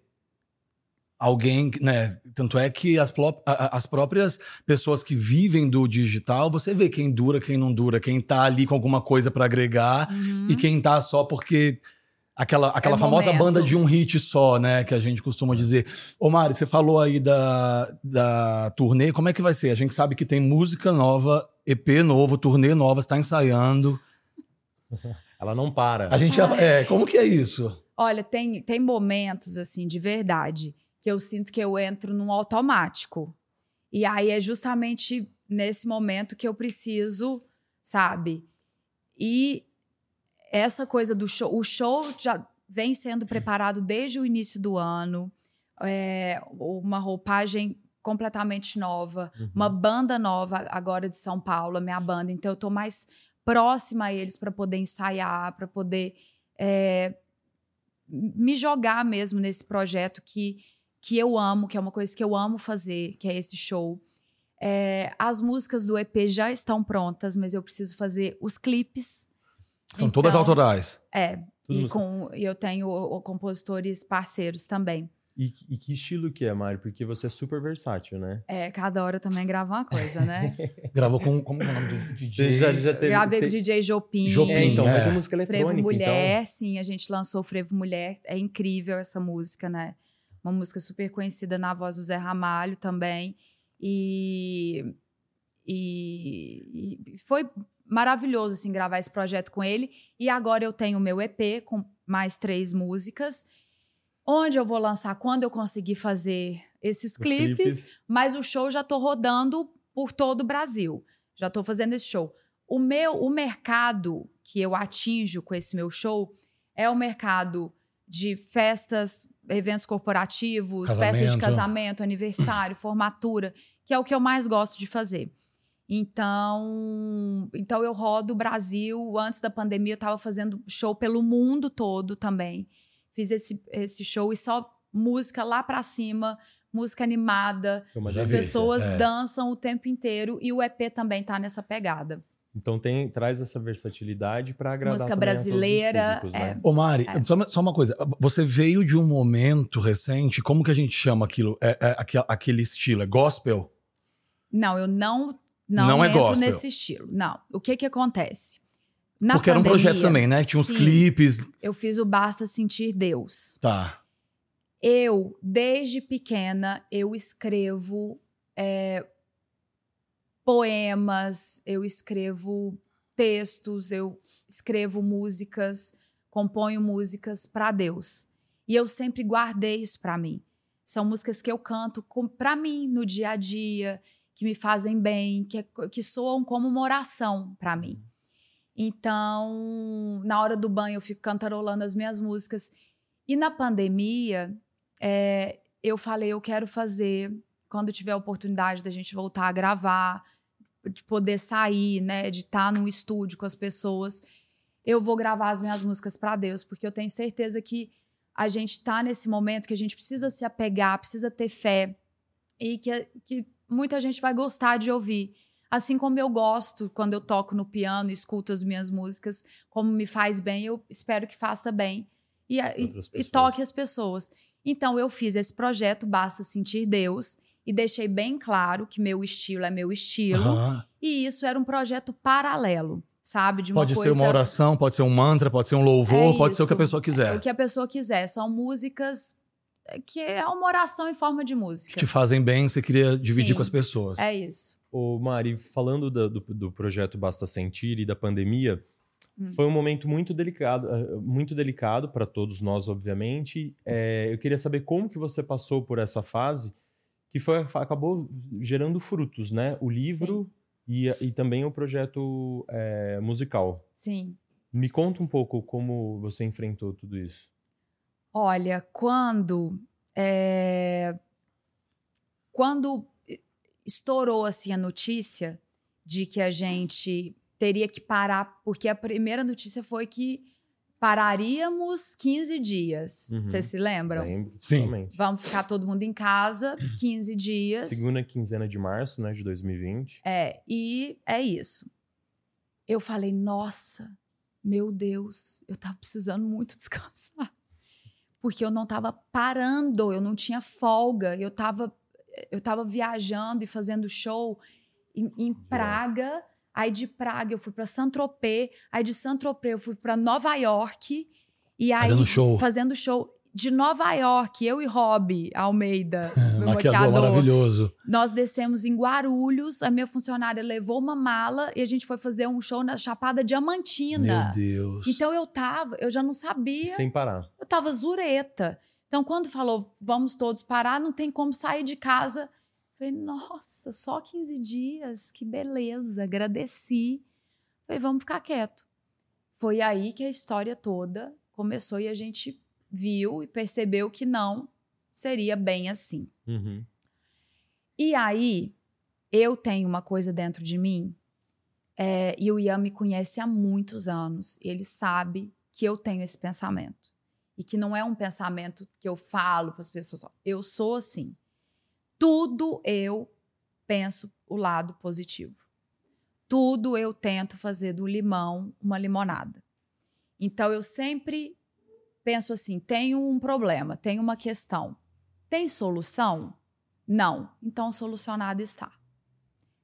alguém, né? Tanto é que as, as próprias pessoas que vivem do digital, você vê quem dura, quem não dura, quem tá ali com alguma coisa para agregar uhum. e quem tá só porque aquela, aquela é famosa momento. banda de um hit só, né? Que a gente costuma dizer. Ô, Mari, você falou aí da, da turnê, como é que vai ser? A gente sabe que tem música nova EP novo, turnê nova, está ensaiando. Ela não para. A gente. É, como que é isso? Olha, tem, tem momentos, assim, de verdade, que eu sinto que eu entro num automático. E aí é justamente nesse momento que eu preciso, sabe? E essa coisa do show, o show já vem sendo preparado desde o início do ano. É, uma roupagem completamente nova, uhum. uma banda nova agora de São Paulo, a minha banda. Então eu tô mais próxima a eles para poder ensaiar, para poder é, me jogar mesmo nesse projeto que, que eu amo, que é uma coisa que eu amo fazer, que é esse show. É, as músicas do EP já estão prontas, mas eu preciso fazer os clipes. São então, todas autorais. É. e com, eu tenho compositores parceiros também. E, e, que estilo que é, Mari? Porque você é super versátil, né? É, cada hora também grava uma coisa, né? Gravou com como é o nome do DJ? Já, já teve, Gravei com o DJ Jopim. Jopim, é, então, é. vai ter música eletrônica, Frevo Mulher, então. sim, a gente lançou Frevo Mulher. É incrível essa música, né? Uma música super conhecida na voz do Zé Ramalho também. E, e, e foi maravilhoso, assim, gravar esse projeto com ele. E agora eu tenho o meu EP com mais três músicas onde eu vou lançar, quando eu conseguir fazer esses clipes, clipes, mas o show já estou rodando por todo o Brasil. Já estou fazendo esse show. O meu, o mercado que eu atinjo com esse meu show é o mercado de festas, eventos corporativos, casamento. festas de casamento, aniversário, formatura, que é o que eu mais gosto de fazer. Então, então eu rodo o Brasil. Antes da pandemia, eu estava fazendo show pelo mundo todo também fiz esse, esse show e só música lá para cima, música animada. As pessoas é. dançam o tempo inteiro e o EP também tá nessa pegada. Então tem, traz essa versatilidade para agradar música brasileira. Públicos, é. Né? Ô Mari, é. só, só, uma coisa. Você veio de um momento recente, como que a gente chama aquilo? É, é aquele, aquele estilo? É gospel? Não, eu não não, não é gospel. nesse estilo. Não. O que que acontece? Na Porque pandemia, era um projeto também, né? Tinha uns sim, clipes. Eu fiz o Basta Sentir Deus. Tá. Eu, desde pequena, eu escrevo é, poemas, eu escrevo textos, eu escrevo músicas, componho músicas para Deus. E eu sempre guardei isso para mim. São músicas que eu canto para mim no dia a dia, que me fazem bem, que, que soam como uma oração para mim. Então, na hora do banho, eu fico cantarolando as minhas músicas. E na pandemia, é, eu falei, eu quero fazer, quando tiver a oportunidade da gente voltar a gravar, de poder sair, né, de estar num estúdio com as pessoas, eu vou gravar as minhas músicas para Deus, porque eu tenho certeza que a gente está nesse momento que a gente precisa se apegar, precisa ter fé e que, que muita gente vai gostar de ouvir. Assim como eu gosto quando eu toco no piano e escuto as minhas músicas, como me faz bem, eu espero que faça bem e, e, e toque as pessoas. Então eu fiz esse projeto Basta Sentir Deus e deixei bem claro que meu estilo é meu estilo. Uhum. E isso era um projeto paralelo, sabe? De pode coisa... ser uma oração, pode ser um mantra, pode ser um louvor, é pode ser o que a pessoa quiser. É o que a pessoa quiser. São músicas que é uma oração em forma de música. Que te fazem bem, você queria dividir Sim, com as pessoas. É isso. Ô, Mari, falando do, do, do, projeto Basta Sentir e da pandemia, hum. foi um momento muito delicado, eh, muito delicado para todos nós, obviamente. É, eu queria saber como que você passou por essa fase, que foi, acabou gerando frutos, né? O livro e, e, também o projeto é, musical. Sim. Me conta um pouco como você enfrentou tudo isso. Olha, quando é, quando estourou assim a notícia de que a gente teria que parar, porque a primeira notícia foi que pararíamos 15 dias. Uhum. Vocês se lembram? Lembro, Sim. Vamos ficar todo mundo em casa 15 dias. Segunda quinzena de março, né, de 2020. É, e é isso. Eu falei, nossa, meu Deus, eu tava precisando muito descansar. Porque eu não tava parando, eu não tinha folga, eu tava eu estava viajando e fazendo show em, em Praga. Aí de Praga eu fui para Saint-Tropez, aí de Saint-Tropez eu fui para Nova York e aí fazendo show. fazendo show de Nova York, eu e Rob Almeida, meu Maquiador maravilhoso. Nós descemos em Guarulhos, a minha funcionária levou uma mala e a gente foi fazer um show na Chapada Diamantina. Meu Deus. Então eu tava, eu já não sabia. Sem parar. Eu tava zureta. Então quando falou, vamos todos parar, não tem como sair de casa. Falei, nossa, só 15 dias, que beleza, agradeci. Falei, vamos ficar quieto. Foi aí que a história toda começou e a gente viu e percebeu que não seria bem assim. Uhum. E aí, eu tenho uma coisa dentro de mim, é, e o Ian me conhece há muitos anos. Ele sabe que eu tenho esse pensamento. E que não é um pensamento que eu falo para as pessoas. Eu sou assim. Tudo eu penso o lado positivo. Tudo eu tento fazer do limão uma limonada. Então eu sempre penso assim: tenho um problema, tenho uma questão. Tem solução? Não. Então solucionado está.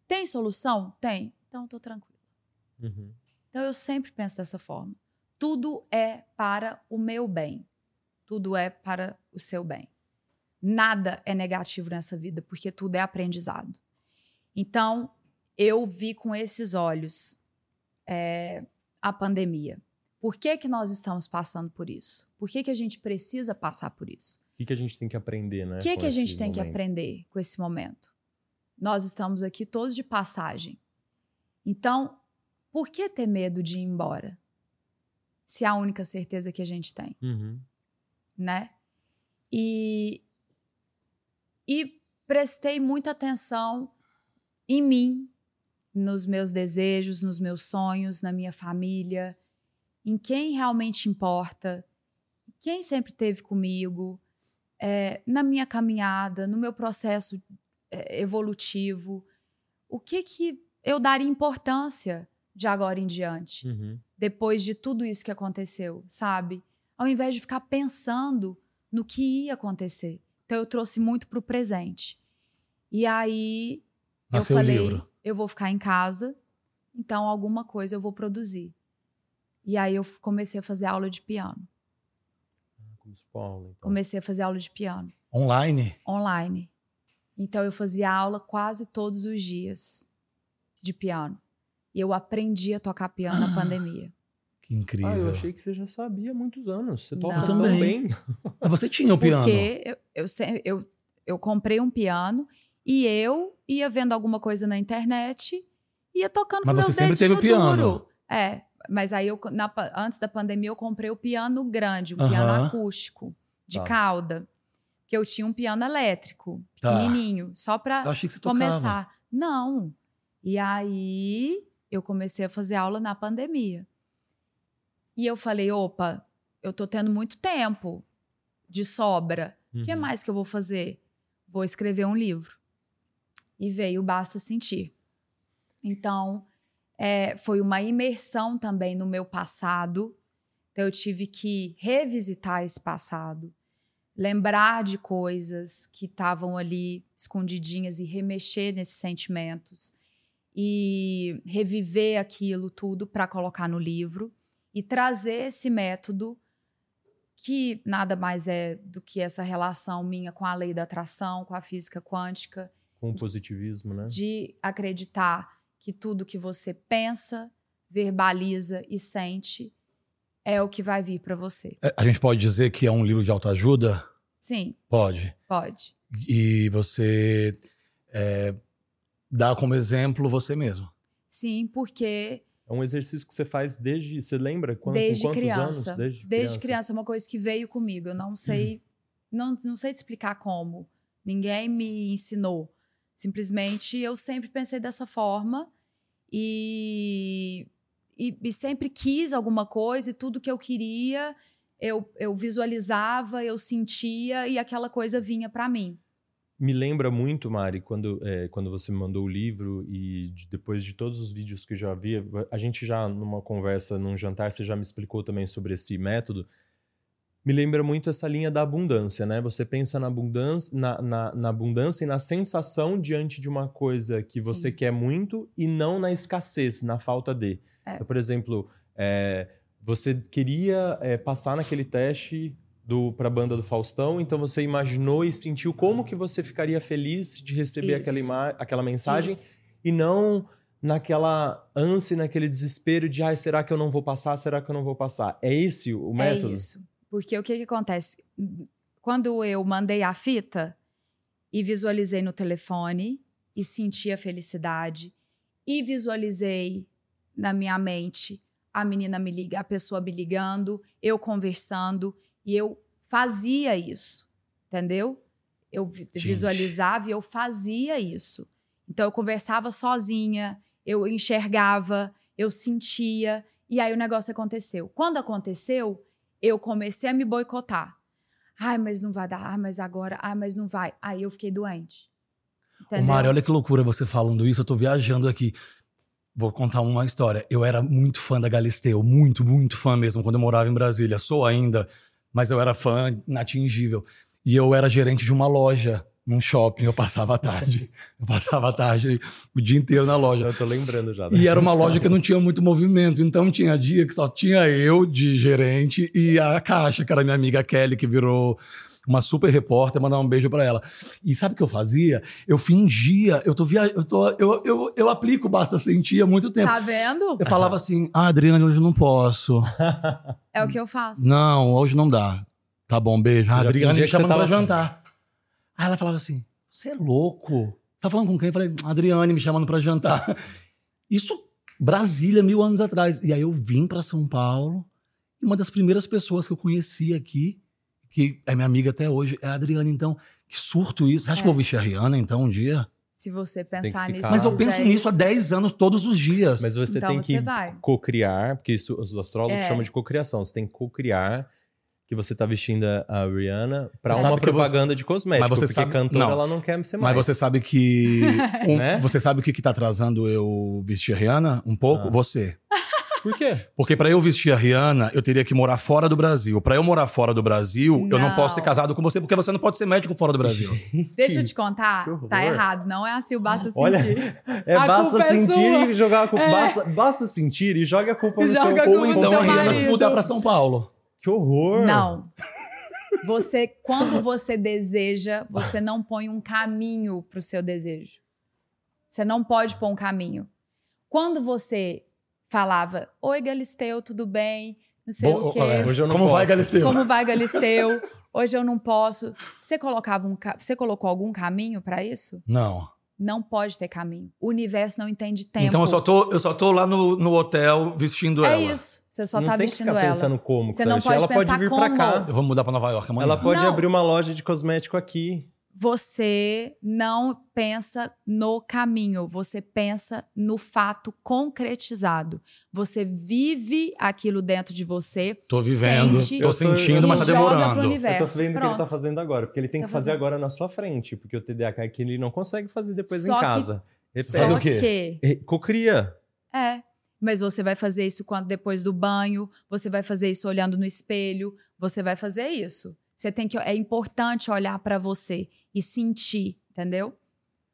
Tem solução? Tem. Então estou tranquila. Uhum. Então eu sempre penso dessa forma. Tudo é para o meu bem. Tudo é para o seu bem. Nada é negativo nessa vida, porque tudo é aprendizado. Então, eu vi com esses olhos é, a pandemia. Por que, que nós estamos passando por isso? Por que, que a gente precisa passar por isso? O que, que a gente tem que aprender, né? O que, que a gente tem que momento? aprender com esse momento? Nós estamos aqui todos de passagem. Então, por que ter medo de ir embora? Se é a única certeza que a gente tem, Uhum. né? E, e prestei muita atenção em mim, nos meus desejos, nos meus sonhos, na minha família, em quem realmente importa, quem sempre esteve comigo, é, na minha caminhada, no meu processo é, evolutivo, o que que eu daria importância de agora em diante, Uhum. depois de tudo isso que aconteceu, sabe? Ao invés de ficar pensando no que ia acontecer. Então eu trouxe muito para o presente. E aí Nasceu eu falei, eu vou ficar em casa, então alguma coisa eu vou produzir. E aí eu comecei a fazer aula de piano. Escola, então. Comecei a fazer aula de piano Online? online. Então eu fazia aula quase todos os dias de piano. E eu aprendi a tocar piano na pandemia. Que incrível. Ah, eu achei que você já sabia há muitos anos. Você toca tão Também. bem. Mas você tinha o piano. Porque eu, eu, eu, eu comprei um piano e eu ia vendo alguma coisa na internet e ia tocando Mas com você meus sempre dedos teve no o piano. duro. É, mas aí eu, na antes da pandemia eu comprei o piano grande, um piano acústico, de Tá. cauda. Porque eu tinha um piano elétrico, Tá. pequenininho, só pra Eu achei que você tocava. começar. Não. E aí eu comecei a fazer aula na pandemia. E eu falei, opa, eu tô tendo muito tempo de sobra. O que Uhum. mais que eu vou fazer? Vou escrever um livro. E veio Basta Sentir. Então, é, foi uma imersão também no meu passado. Então, eu tive que revisitar esse passado, lembrar de coisas que estavam ali escondidinhas e remexer nesses sentimentos e reviver aquilo tudo para colocar no livro e trazer esse método que nada mais é do que essa relação minha com a lei da atração, com a física quântica, Com o positivismo, né? de acreditar que tudo que você pensa, verbaliza e sente é o que vai vir para você. É, A gente pode dizer que é um livro de autoajuda? Sim, Pode. pode. E você é, dá como exemplo você mesmo. Sim, porque É um exercício que você faz desde. Você lembra quando, com desde quantos criança, anos? Desde, desde criança é uma coisa que veio comigo. Eu não sei, Uhum. não, não sei te explicar como. Ninguém me ensinou. Simplesmente eu sempre pensei dessa forma e, e, e sempre quis alguma coisa e tudo que eu queria eu, eu visualizava, eu sentia e aquela coisa vinha para mim. Me lembra muito, Mari, quando, é, quando você me mandou o livro e de- depois de todos os vídeos que eu já vi, a gente já, numa conversa, num jantar, você já me explicou também sobre esse método. Me lembra muito essa linha da abundância, né? Você pensa na abundância, na, na, na abundância e na sensação diante de uma coisa que você Sim. quer muito e não na escassez, na falta de. É. Então, por exemplo, é, você queria é, passar naquele teste do para a banda do Faustão, então você imaginou e sentiu como que você ficaria feliz de receber Isso. aquela, aquela mensagem Isso. e não naquela ânsia, naquele desespero de ai, será que eu não vou passar? Será que eu não vou passar? É esse o método? É isso. Porque o que, que acontece? Quando eu mandei a fita e visualizei no telefone e senti a felicidade e visualizei na minha mente a menina me liga, a pessoa me ligando, eu conversando e eu fazia isso, entendeu? Eu Gente. visualizava e eu fazia isso. Então eu conversava sozinha, eu enxergava, eu sentia e aí o negócio aconteceu. Quando aconteceu, eu comecei a me boicotar. Ai, mas não vai dar. Ai, mas agora. Ai, mas não vai. Aí eu fiquei doente. Ô, Entendeu? Mari, olha que loucura você falando isso. Eu tô viajando aqui. Vou contar uma história. Eu era muito fã da Galisteu, muito, muito fã mesmo, quando eu morava em Brasília. Sou ainda, mas eu era fã inatingível. E eu era gerente de uma loja num shopping. Eu passava a tarde. Eu passava a tarde o dia inteiro na loja. Eu tô lembrando já. E era uma loja que não tinha muito movimento, então tinha dia que só tinha eu de gerente e a Caixa, que era minha amiga Kelly, que virou uma super repórter, mandar um beijo pra ela. E sabe o que eu fazia? Eu fingia, eu tô via... eu tô eu, eu, eu aplico basta sentir há muito tempo. Tá vendo? Eu falava assim: "Ah, Adriane, hoje eu não posso. É o que eu faço. Não, hoje não dá. Tá bom, beijo. Você Ah, já Adriane me chamando pra tava- jantar. Aí ela falava assim: "Você é louco? Tá falando com quem?" Eu falei: "Adriane me chamando pra jantar." Isso Brasília, mil anos atrás. E aí eu vim pra São Paulo. E uma das primeiras pessoas que eu conheci aqui, que é minha amiga até hoje, é a Adriane. Então, que surto isso. Você acha É. que eu vou vestir a Rihanna então um dia? Se você pensar ficar- nisso. Mas eu penso nisso há isso, 10 anos, todos os dias. Mas você então tem você que cocriar, porque isso os astrólogos É. chamam de cocriação. Você tem que cocriar que você tá vestindo a- Rihanna pra Você uma propaganda de cosmético. Mas você porque sabe- cantora não. ela não quer ser mais. Mas você sabe que. um- Né? Você sabe o que, que tá atrasando eu vestir a Rihanna? Um pouco? Ah. Você. Por quê? Porque pra eu vestir a Rihanna, eu teria que morar fora do Brasil. Pra eu morar fora do Brasil, eu não Não. posso ser casado com você, porque você não pode ser médico fora do Brasil. Deixa eu te contar. Tá errado. Não é assim, basta Olha, sentir. É, A basta culpa é sentir sua. e jogar a culpa. É. Basta, basta sentir e joga a culpa no Joga seu a Ou culpa no então a Rihanna se mudar pra São Paulo. Que horror! Não. Você, quando você deseja, você não põe um caminho pro seu desejo. Você não pode pôr um caminho. Quando você falava, oi Galisteu, tudo bem? Não sei Bom, o quê. Hoje eu não Como vai, posso. Galisteu? Como vai, Galisteu? Hoje eu não posso. Você colocava um, você colocou algum caminho pra isso? Não. Não pode ter caminho. O universo não entende tempo. Então eu só tô, eu só tô lá no, no hotel vestindo É ela. isso. Você só não tá tem que vestindo ficar ela. pensando como que Você não pode Ela pode pensar vir pra cá. Eu vou mudar pra Nova York amanhã. Ela pode Não. abrir uma loja de cosmético aqui. Você não pensa no caminho, você pensa no fato concretizado. Você vive aquilo dentro de você. Tô vivendo, sente tô Eu tô- sentindo, mas tá demorando. universo. Eu tô vendo o que ele tá fazendo agora, porque ele tem Tá que fazer fazendo. agora na sua frente, porque o TDAH é que ele não consegue fazer depois Só em que- casa. Faz Só o quê? que Repete. Cocria. é, mas você vai fazer isso quando depois do banho, você vai fazer isso olhando no espelho, você vai fazer isso. Você tem que é importante olhar pra você e sentir, entendeu?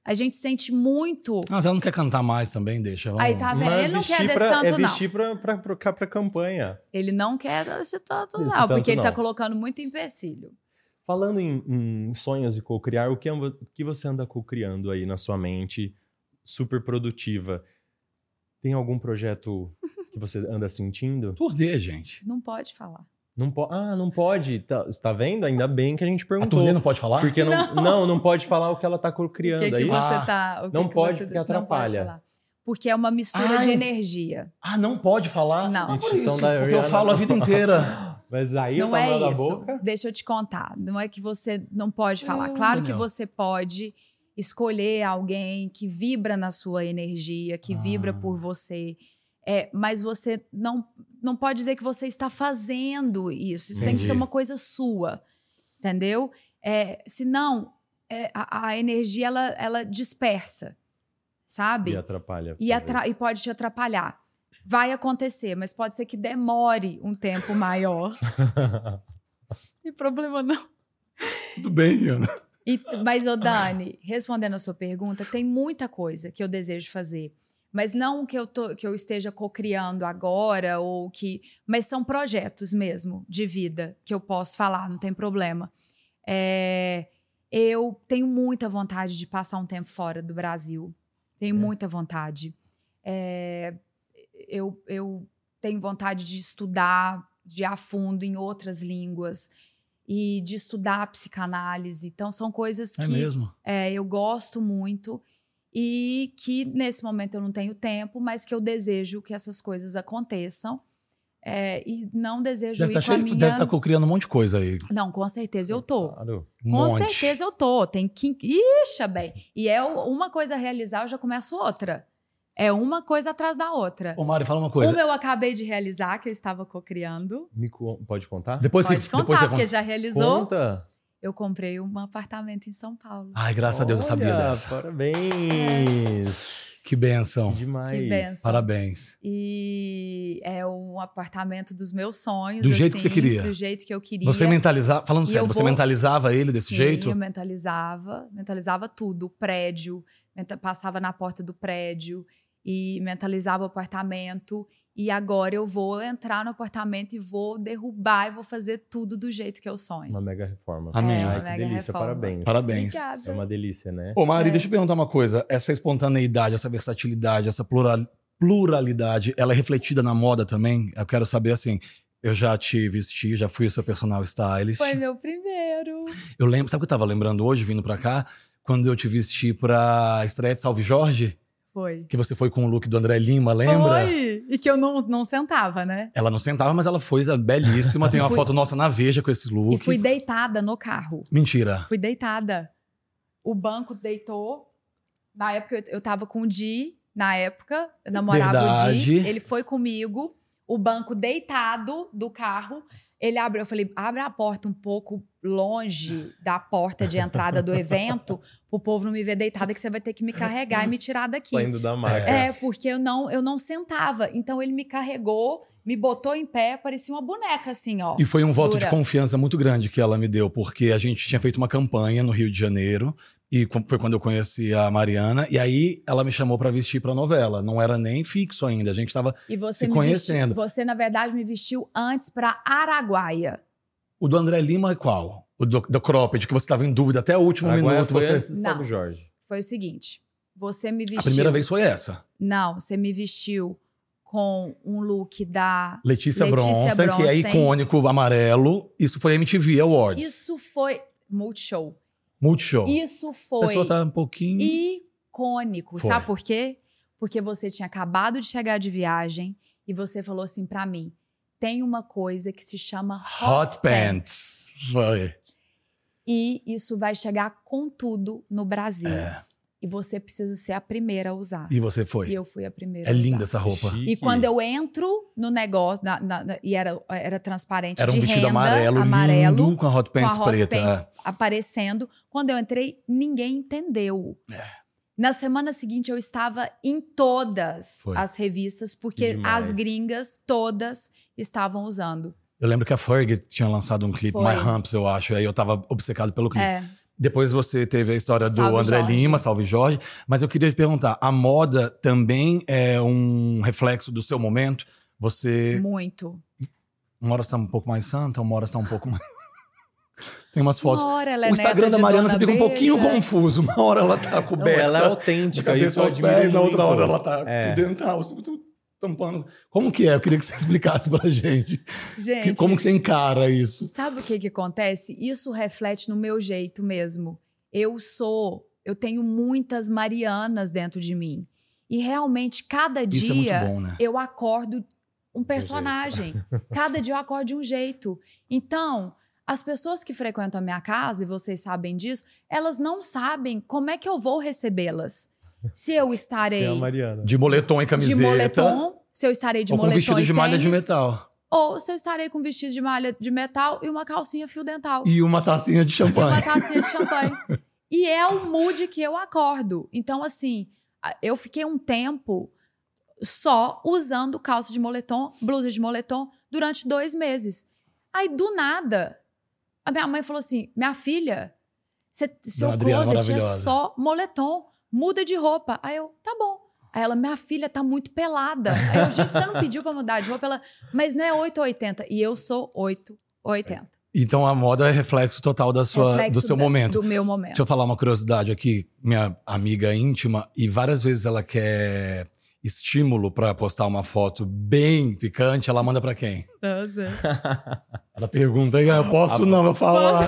A gente sente muito. Mas ela não quer cantar mais também, deixa. Vamos. Aí tá vendo? Mas Ele não quer desse pra- tanto, é não. vestir pra, pra, pra, pra campanha. Ele não quer esse tanto, Esse não, tanto porque ele tá não. colocando muito empecilho. Falando em, em sonhos de co-criar, o que, o que você anda co-criando aí na sua mente, super produtiva? Tem algum projeto que você anda sentindo? Turnê, gente. Não pode falar. Não po ah, não pode. Tá, você tá vendo? Ainda bem que a gente A perguntou. turnê não pode falar? Porque não, não. não, pode falar o que ela tá O co-criando. que, que é isso? você Ah, tá. o que não que pode, você porque não pode atrapalha. falar. Porque é uma mistura Ai. de energia. Ah, não pode falar? Não. Ah, por Então, isso, da porque eu falo a vida inteira. Mas aí não tá é na isso. boca. Deixa eu te contar. Não é que você não pode falar. É, claro que Daniel. você pode escolher alguém que vibra na sua energia, que vibra Ah. por você. É, mas você não, não pode dizer que você está fazendo isso. Isso tem que Entendi. ser uma coisa sua. Entendeu? É, senão, é, a, a energia ela, ela dispersa. Sabe? E atrapalha. e, atra- e pode te atrapalhar. Vai acontecer, mas pode ser que demore um tempo maior. Tem problema não. Tudo bem, Rihanna. E- mas, ô Dani, respondendo a sua pergunta, tem muita coisa que eu desejo fazer. Mas não que eu, tô, que eu esteja cocriando agora, ou que. Mas são projetos mesmo de vida que eu posso falar, não tem problema. É, eu tenho muita vontade de passar um tempo fora do Brasil. Tenho É. muita vontade. É, eu, eu tenho vontade de estudar de a fundo em outras línguas e de estudar psicanálise. Então, são coisas É que mesmo? é, eu gosto muito e que nesse momento eu não tenho tempo, mas que eu desejo que essas coisas aconteçam. É, e não desejo Deve ir estar com a minha... deve estar criando um monte de coisa aí. Não, com certeza eu tô. Claro. Um Com monte. certeza eu tô. Tem que. Ixi, bem. E é uma coisa a realizar, eu já começo outra. É uma coisa atrás da outra. Ô, Mari, fala uma coisa. Uma eu acabei de realizar, que eu estava cocriando. Me co- Pode contar? Depois, Pode você, contar, depois você porque conta. já realizou. Conta. Eu comprei um apartamento em São Paulo. Ai, graças a Deus eu sabia Olha, dessa. Parabéns. Que benção. Demais. Que benção. Parabéns. E é um apartamento dos meus sonhos. Do jeito que você assim, queria. Do jeito que eu queria. Você mentalizava, falando E sério, você vou- mentalizava ele desse Sim, jeito? eu mentalizava, mentalizava tudo, o prédio, passava na porta do prédio e mentalizava o apartamento. E agora eu vou entrar no apartamento e vou derrubar e vou fazer tudo do jeito que eu sonho. Uma mega reforma. Amém. É, uma Ai, que mega delícia, reforma. parabéns. Parabéns. Obrigada. É uma delícia, né? Ô, Mari, É. deixa eu perguntar uma coisa. Essa espontaneidade, essa versatilidade, essa plural- pluralidade, ela é refletida na moda também? Eu quero saber, assim, eu já te vesti, já fui seu personal stylist. Foi meu primeiro. Eu lembro, sabe o que eu tava lembrando hoje, vindo pra cá? Quando eu te vesti pra estreia de Salve Jorge, Foi. que você foi com o look do André Lima, lembra? Foi! E que eu não, não sentava, né? Ela não sentava, mas ela foi belíssima. Tem uma Fui- foto nossa na Veja com esse look. E fui deitada no carro. Mentira. Fui deitada. O banco deitou. Na época, eu, eu tava com o Di. Na época, eu namorava o Di. Verdade. Ele foi comigo. O banco deitado do carro. Ele abriu. Eu falei, abre a porta um pouco longe da porta de entrada do evento. Pro povo não me ver deitada, que você vai ter que me carregar e me tirar daqui. Saindo da marca. É, porque eu não, eu não sentava. Então, ele me carregou, me botou em pé. Parecia uma boneca, assim, ó. E foi um voto de Dura. confiança muito grande que ela me deu, porque a gente tinha feito uma campanha no Rio de Janeiro. E foi quando eu conheci a Mariana. E aí ela me chamou pra vestir pra novela. Não era nem fixo ainda. A gente tava. E você se me conhecendo. Vestiu, você, na verdade, me vestiu antes para Araguaia. O do André Lima é qual? O do, do Cropped, que você tava em dúvida até o último Araguaia minuto. foi Você... antes Salve Não. Jorge. Foi o seguinte: você me vestiu. A primeira vez foi essa. Não, você me vestiu com um look da. Letícia, Letícia Bronson, que é Bronson. icônico, amarelo. Isso foi MTV Awards. Isso foi. Multishow. Multishow. Isso A foi pessoa tá um pouquinho. icônico. Foi. Sabe por quê? Porque você tinha acabado de chegar de viagem e você falou assim pra mim: tem uma coisa que se chama Hot Pants. Foi. E isso vai chegar com tudo no Brasil. É. E você precisa ser a primeira a usar. E você foi. E eu fui a primeira É a linda essa roupa. Chique. E quando eu entro no negócio, na- na- na- e era, era transparente Era um de vestido renda, amarelo, amarelo lindo, com a hot com a pants hot preta. pants é. aparecendo. Quando eu entrei, ninguém entendeu. Na semana seguinte, eu estava em todas Foi. as revistas, porque as gringas todas estavam usando. Eu lembro que a Fergie tinha lançado um clipe, Foi. My Humps, eu acho. e Aí eu tava obcecado pelo clipe. É, Depois você teve a história do Salve André Jorge. Lima, Salve Jorge. Mas eu queria te perguntar, a moda também é um reflexo do seu momento? Você, muito. uma hora está um pouco mais santa, uma hora está um pouco mais... Tem umas fotos. Uma hora ela é o Instagram neta da Mariana você fica um pouquinho confuso. Uma hora ela tá Não, coberta. ela é autêntica. cabeça isso eu aos pés, na outra hora ela tá É. dental, assim, tampando. Como que é? Eu queria que você explicasse pra gente. Que- Gente, como que você encara isso? Sabe o que que acontece? Isso reflete no meu jeito mesmo. Eu sou, eu tenho muitas Marianas dentro de mim. E realmente cada é dia bom, né? eu acordo um personagem. cada dia eu acordo de um jeito. Então, as pessoas que frequentam a minha casa, e vocês sabem disso, elas não sabem como é que eu vou recebê-las. Se eu estarei Tem a Mariana. De moletom e de camiseta. moletom, se eu estarei de ou com moletom vestido e de malha de tênis, metal. ou se eu estarei com vestido de malha de metal e uma calcinha fio dental. E uma tacinha de E uma champanhe. tacinha de champanhe. E é o mood que eu acordo. Então, assim, eu fiquei um tempo só usando calça de moletom, blusa de moletom, durante dois meses. Aí, do nada, a minha mãe falou assim: minha filha, cê, seu Adriana closet é maravilhosa. só moletom, muda de roupa. Aí eu, tá bom. Aí ela, minha filha tá muito pelada. Aí eu, gente, você não pediu pra mudar de roupa? Ela, mas não é 8 ou 80. E eu sou 8 ou 80. Então a moda é reflexo total da sua, Reflexo do seu da- momento. Do meu momento. Deixa eu falar uma curiosidade aqui, minha amiga íntima, e várias vezes ela quer estímulo pra postar uma foto bem picante, ela manda pra quem? Ela pergunta, "Ah, eu posso não, eu falo,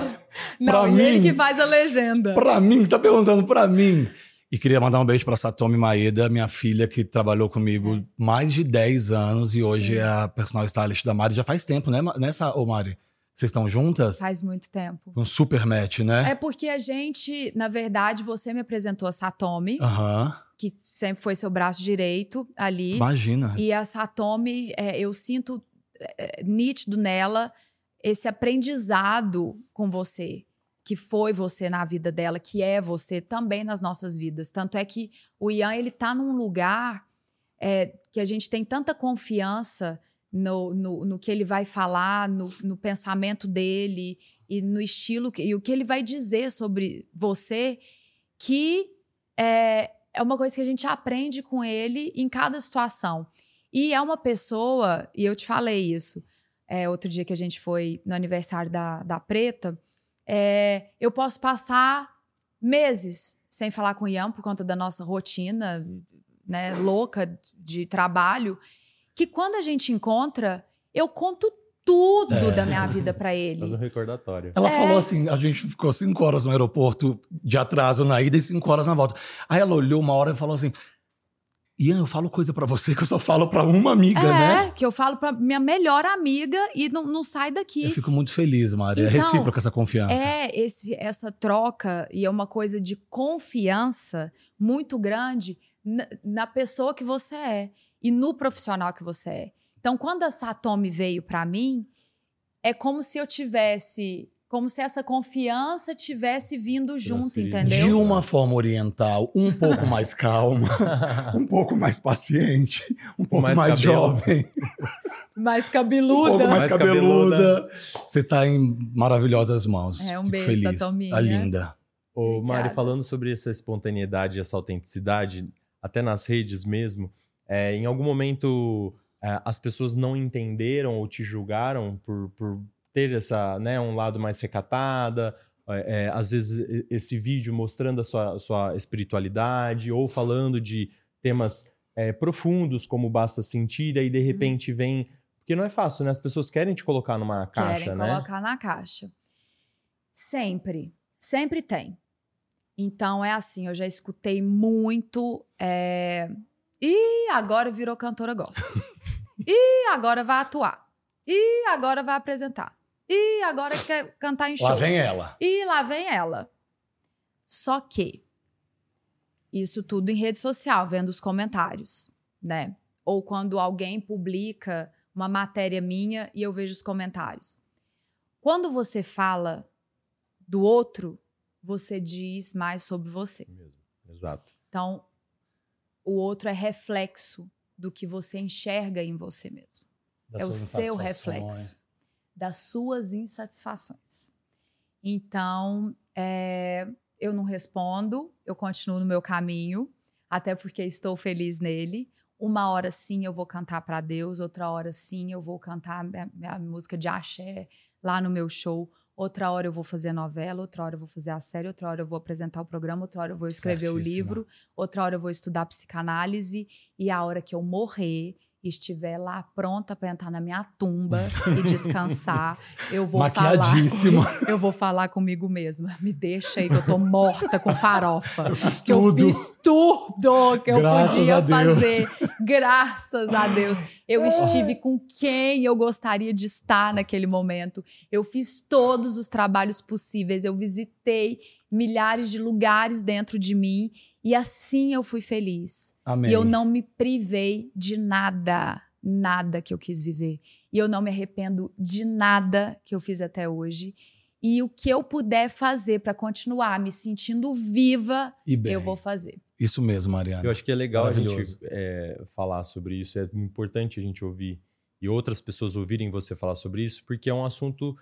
Não, Pra e ele mim- que faz a legenda. pra mim, você tá perguntando pra mim. E queria mandar um beijo pra Satomi Maeda, minha filha que trabalhou comigo mais de 10 anos e hoje Sim. é a personal stylist da Mari. Já faz tempo, né, nessa, ô Mari? Vocês estão juntas? Faz muito tempo. Um super match, né? É porque a gente, na verdade, você me apresentou a Satomi, Aham. que sempre foi seu braço direito ali. Imagina. E a Satomi, é, eu sinto é, nítido nela esse aprendizado com você, que foi você na vida dela, que é você também nas nossas vidas. Tanto é que o Ian, ele tá num lugar é, que a gente tem tanta confiança no, no, no que ele vai falar, no, no pensamento dele e no estilo, que- e o que ele vai dizer sobre você, que é, é uma coisa que a gente aprende com ele em cada situação. E é uma pessoa, e eu te falei isso, é, outro dia que a gente foi no aniversário da, da Preta, é, eu posso passar meses sem falar com o Ian por conta da nossa rotina né, louca de trabalho, que quando a gente encontra, eu conto tudo da minha vida pra ele. Faz um recordatório. Ela É. falou assim: a gente ficou cinco horas no aeroporto de atraso na ida e cinco horas na volta. Aí ela olhou uma hora e falou assim: Ian, eu falo coisa pra você que eu só falo pra uma amiga, É, né? que eu falo pra minha melhor amiga e não, não sai Eu daqui. fico muito feliz, Mari. é Então, recíproca essa confiança. É esse, essa troca e é uma coisa de confiança muito grande na, na pessoa que você é e no profissional que você é. Então, quando a Satomi veio pra mim, é como se eu tivesse, como se essa confiança tivesse vindo junto, entendeu? De uma forma oriental, um pouco mais calma, um pouco mais paciente, um pouco mais, mais jovem, Mais um cabeluda. pouco mais, Mais cabeluda. cabeluda. Você está em maravilhosas mãos. É, um Fico beijo, feliz. Satominha. A linda. Ô, Mari, falando sobre essa espontaneidade e essa autenticidade, até nas redes mesmo, é, em algum momento é, as pessoas não entenderam ou te julgaram por, por ter essa, né, um lado mais recatada, é, é, às vezes esse vídeo mostrando a sua, sua espiritualidade ou falando de temas é, profundos como basta sentir, e aí Uhum. de repente vem... Porque não é fácil, né? As pessoas querem te colocar numa caixa, Querem né? colocar na caixa. Sempre. Sempre tem. Então é assim, eu já escutei muito. É... E agora virou cantora gospel. e agora vai atuar. E agora vai apresentar. E agora quer cantar em show. Lá vem ela. E lá vem ela. Só que isso tudo em rede social, vendo os comentários, né? Ou quando alguém publica uma matéria minha e eu vejo os comentários. Quando você fala do outro, você diz mais sobre você. Mesmo. Exato. Então, o outro é reflexo do que você enxerga em você mesmo Das é o seu reflexo das suas insatisfações. Então, é, eu não respondo, eu continuo no meu caminho, até porque estou feliz nele. Uma hora sim eu vou cantar para Deus, outra hora sim eu vou cantar minha, minha música de axé lá no meu show. Outra hora eu vou fazer novela, outra hora eu vou fazer a série, outra hora eu vou apresentar o programa, outra hora eu vou escrever o Certíssima. livro, outra hora eu vou estudar psicanálise e a hora que eu morrer estiver lá pronta para entrar na minha tumba e descansar, eu vou falar. Eu vou falar comigo mesma. Me deixa aí que eu tô morta com farofa. Eu fiz Que eu tudo. fiz tudo que eu Graças podia a Deus. fazer. Graças a Deus. Eu estive com quem eu gostaria de estar naquele momento. Eu fiz todos os trabalhos possíveis. Eu visitei milhares de lugares dentro de mim. E assim eu fui feliz. Amém. E eu não me privei de nada, nada que eu quis viver. E eu não me arrependo de nada que eu fiz até hoje. E o que eu puder fazer para continuar me sentindo viva, eu vou fazer. Isso mesmo, Mariana. Eu acho que é legal a gente é, falar sobre isso, é importante a gente ouvir e outras pessoas ouvirem você falar sobre isso, porque é um assunto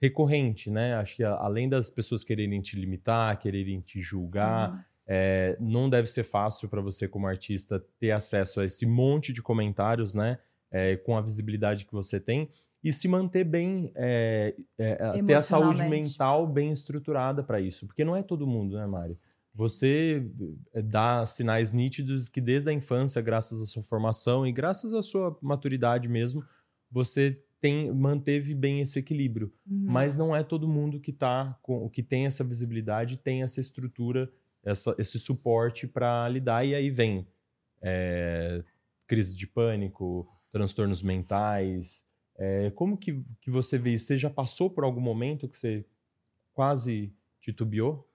recorrente, né? Acho que além das pessoas quererem te limitar, quererem te julgar, É, não deve ser fácil para você, como artista, ter acesso a esse monte de comentários, né? É, com a visibilidade que você tem e se manter bem, é, é, ter a saúde mental bem estruturada para isso. Porque não é todo mundo, né, Mari? Você é, dá sinais nítidos que desde a infância, graças à sua formação e graças à sua maturidade mesmo, você tem, manteve bem esse equilíbrio. Uhum. Mas não é todo mundo que tá com, que tem essa visibilidade, tem essa estrutura, essa, esse suporte para lidar. E aí vem é, crise de pânico, transtornos mentais. É, como que, que você vê isso? Você já passou por algum momento que você quase titubeou?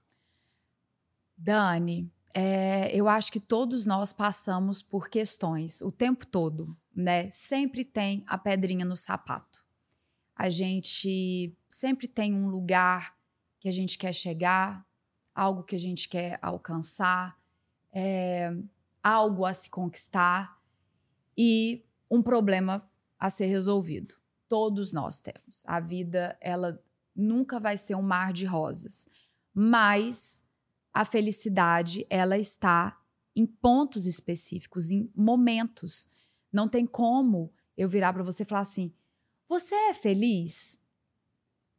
Dani, é, eu acho que todos nós passamos por questões o tempo todo, né? Sempre tem a pedrinha no sapato. A gente sempre tem um lugar que a gente quer chegar, algo que a gente quer alcançar, é, algo a se conquistar e um problema a ser resolvido. Todos nós temos. A vida, ela nunca vai ser um mar de rosas, mas a felicidade ela está em pontos específicos, em momentos. Não tem como eu virar para você e falar assim: "Você é feliz?"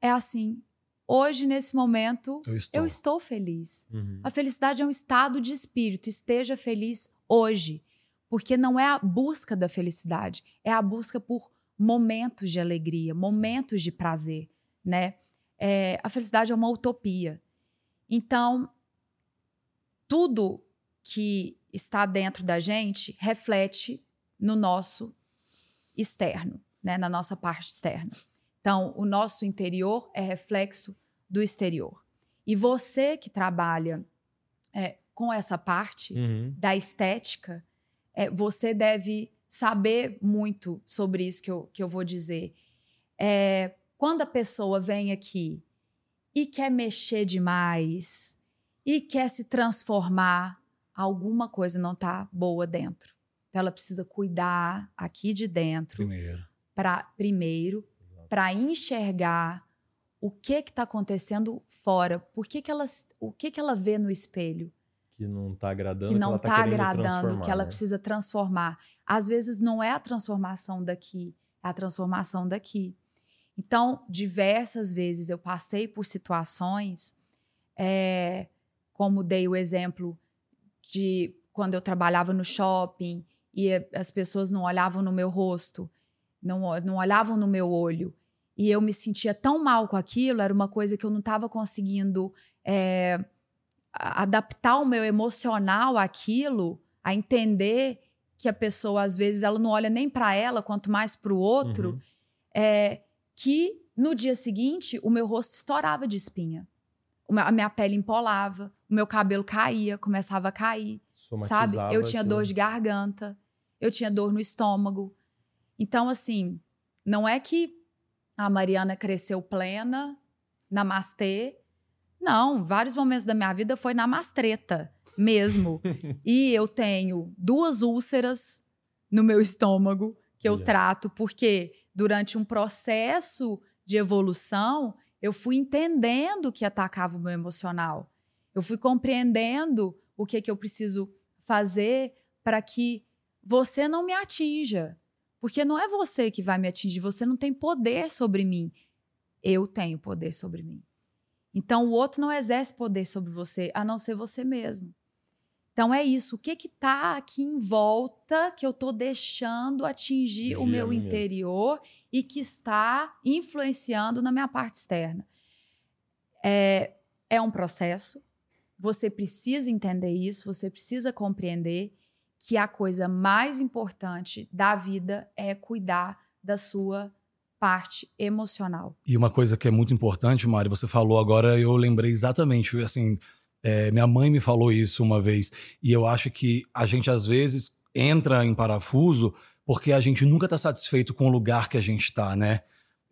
É assim. Hoje nesse momento eu estou, eu estou feliz. Uhum. A felicidade é um estado de espírito. Esteja feliz hoje, porque não é a busca da felicidade, é a busca por momentos de alegria, momentos de prazer, né? É, a felicidade é uma utopia. Então, tudo que está dentro da gente reflete no nosso externo, né? na nossa parte externa. Então, o nosso interior é reflexo do exterior. E você que trabalha é, com essa parte uhum. da estética, é, você deve saber muito sobre isso que eu, que eu vou dizer. É, quando a pessoa vem aqui e quer mexer demais, e quer se transformar, alguma coisa não está boa dentro. Então ela precisa cuidar aqui de dentro. Primeiro. Para primeiro, para enxergar o que está acontecendo fora. Por que, que ela, o que, que ela vê no espelho? Que não está agradando, que não está tá agradando, que ela né? precisa transformar. Às vezes não é a transformação daqui, é a transformação daqui. Então, diversas vezes eu passei por situações é, como dei o exemplo de quando eu trabalhava no shopping e as pessoas não olhavam no meu rosto, não, não olhavam no meu olho. E eu me sentia tão mal com aquilo, era uma coisa que eu não estava conseguindo é, adaptar o meu emocional àquilo, a entender que a pessoa, às vezes, ela não olha nem para ela, quanto mais para o outro, uhum. é, que no dia seguinte o meu rosto estourava de espinha a minha pele empolava, o meu cabelo caía, começava a cair, sabe? Eu tinha dor de garganta, eu tinha dor no estômago. Então, assim, não é que a Mariana cresceu plena, namastê. Não, vários momentos da minha vida foi namastreta mesmo. e eu tenho duas úlceras no meu estômago que eu yeah. trato, porque durante um processo de evolução, eu fui entendendo que atacava o meu emocional. Eu fui compreendendo o que, que eu preciso fazer para que você não me atinja. Porque não é você que vai me atingir, você não tem poder sobre mim. Eu tenho poder sobre mim. Então o outro não exerce poder sobre você, a não ser você mesmo. Então é isso. O que que tá aqui em volta que eu tô deixando atingir o meu interior e que está influenciando na minha parte externa? É, é um processo. Você precisa entender isso, você precisa compreender que a coisa mais importante da vida é cuidar da sua parte emocional. E uma coisa que é muito importante, Mari, você falou agora, eu lembrei exatamente, assim, é, minha mãe me falou isso uma vez, e eu acho que a gente às vezes entra em parafuso porque a gente nunca está satisfeito com o lugar que a gente está, né?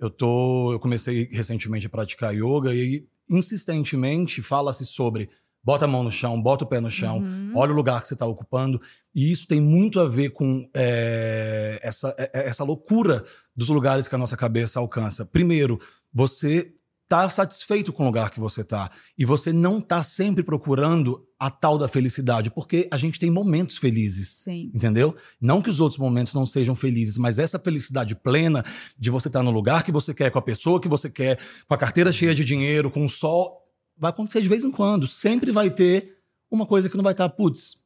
Eu tô, eu comecei recentemente a praticar yoga e insistentemente fala-se sobre bota a mão no chão, bota o pé no chão, uhum. olha o lugar que você está ocupando. E isso tem muito a ver com é, essa, é, essa loucura dos lugares que a nossa cabeça alcança. Primeiro, você tá satisfeito com o lugar que você tá. E você não tá sempre procurando a tal da felicidade, porque a gente tem momentos felizes. Sim. Entendeu? Não que os outros momentos não sejam felizes, mas essa felicidade plena de você estar no lugar que você quer, com a pessoa que você quer, com a carteira cheia de dinheiro, com o sol, vai acontecer de vez em quando. Sempre vai ter uma coisa que não vai estar, putz,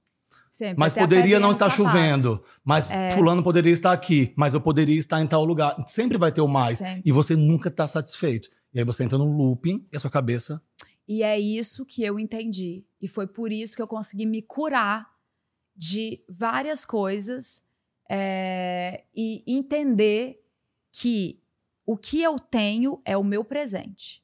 Sempre. mas poderia não no estar sapato. chovendo. Mas É. fulano poderia estar aqui. Mas eu poderia estar em tal lugar. Sempre vai ter o mais. Sempre. E você nunca está satisfeito. E aí você entra num looping e a sua cabeça. E é isso que eu entendi. E foi por isso que eu consegui me curar de várias coisas é, e entender que o que eu tenho é o meu presente.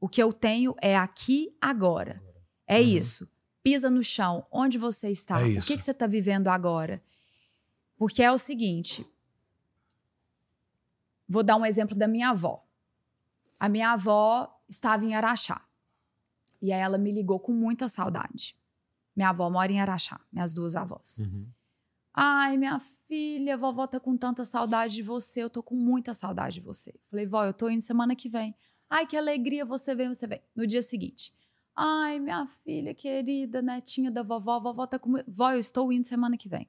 O que eu tenho é aqui, agora. É Uhum. isso. Pisa no chão. Onde você está? É o que, que você está vivendo agora? Porque é o seguinte. Vou dar um exemplo da minha avó. A minha avó estava em Araxá. E aí ela me ligou com muita saudade. Minha avó mora em Araxá, minhas duas avós. Uhum. Ai, minha filha, vovó tá com tanta saudade de você, eu tô com muita saudade de você. Falei, vó, eu tô indo semana que vem. Ai, que alegria, você vem, você vem. No dia seguinte, ai, minha filha querida, netinha da vovó, vovó tá com. Vó, eu estou indo semana que vem.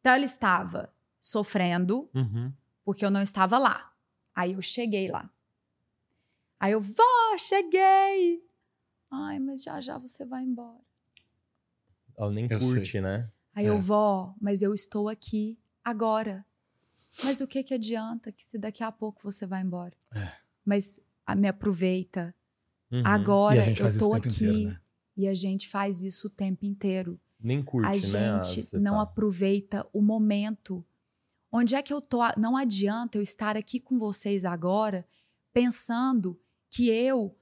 Então ela estava sofrendo Uhum. porque eu não estava lá. Aí eu cheguei lá. Aí eu, vó, cheguei! Ai, mas já já você vai embora. Ela nem Eu curte, né? Aí É. eu, vó, mas eu estou aqui agora. Mas o que que adianta que se daqui a pouco você vai embora? É. Mas me aproveita. Uhum. Agora eu tô aqui. inteiro, né? E a gente faz isso o tempo inteiro. Nem curte, a né? gente você não tá. aproveita o momento. Onde é que eu tô? Não adianta eu estar aqui com vocês agora pensando que eu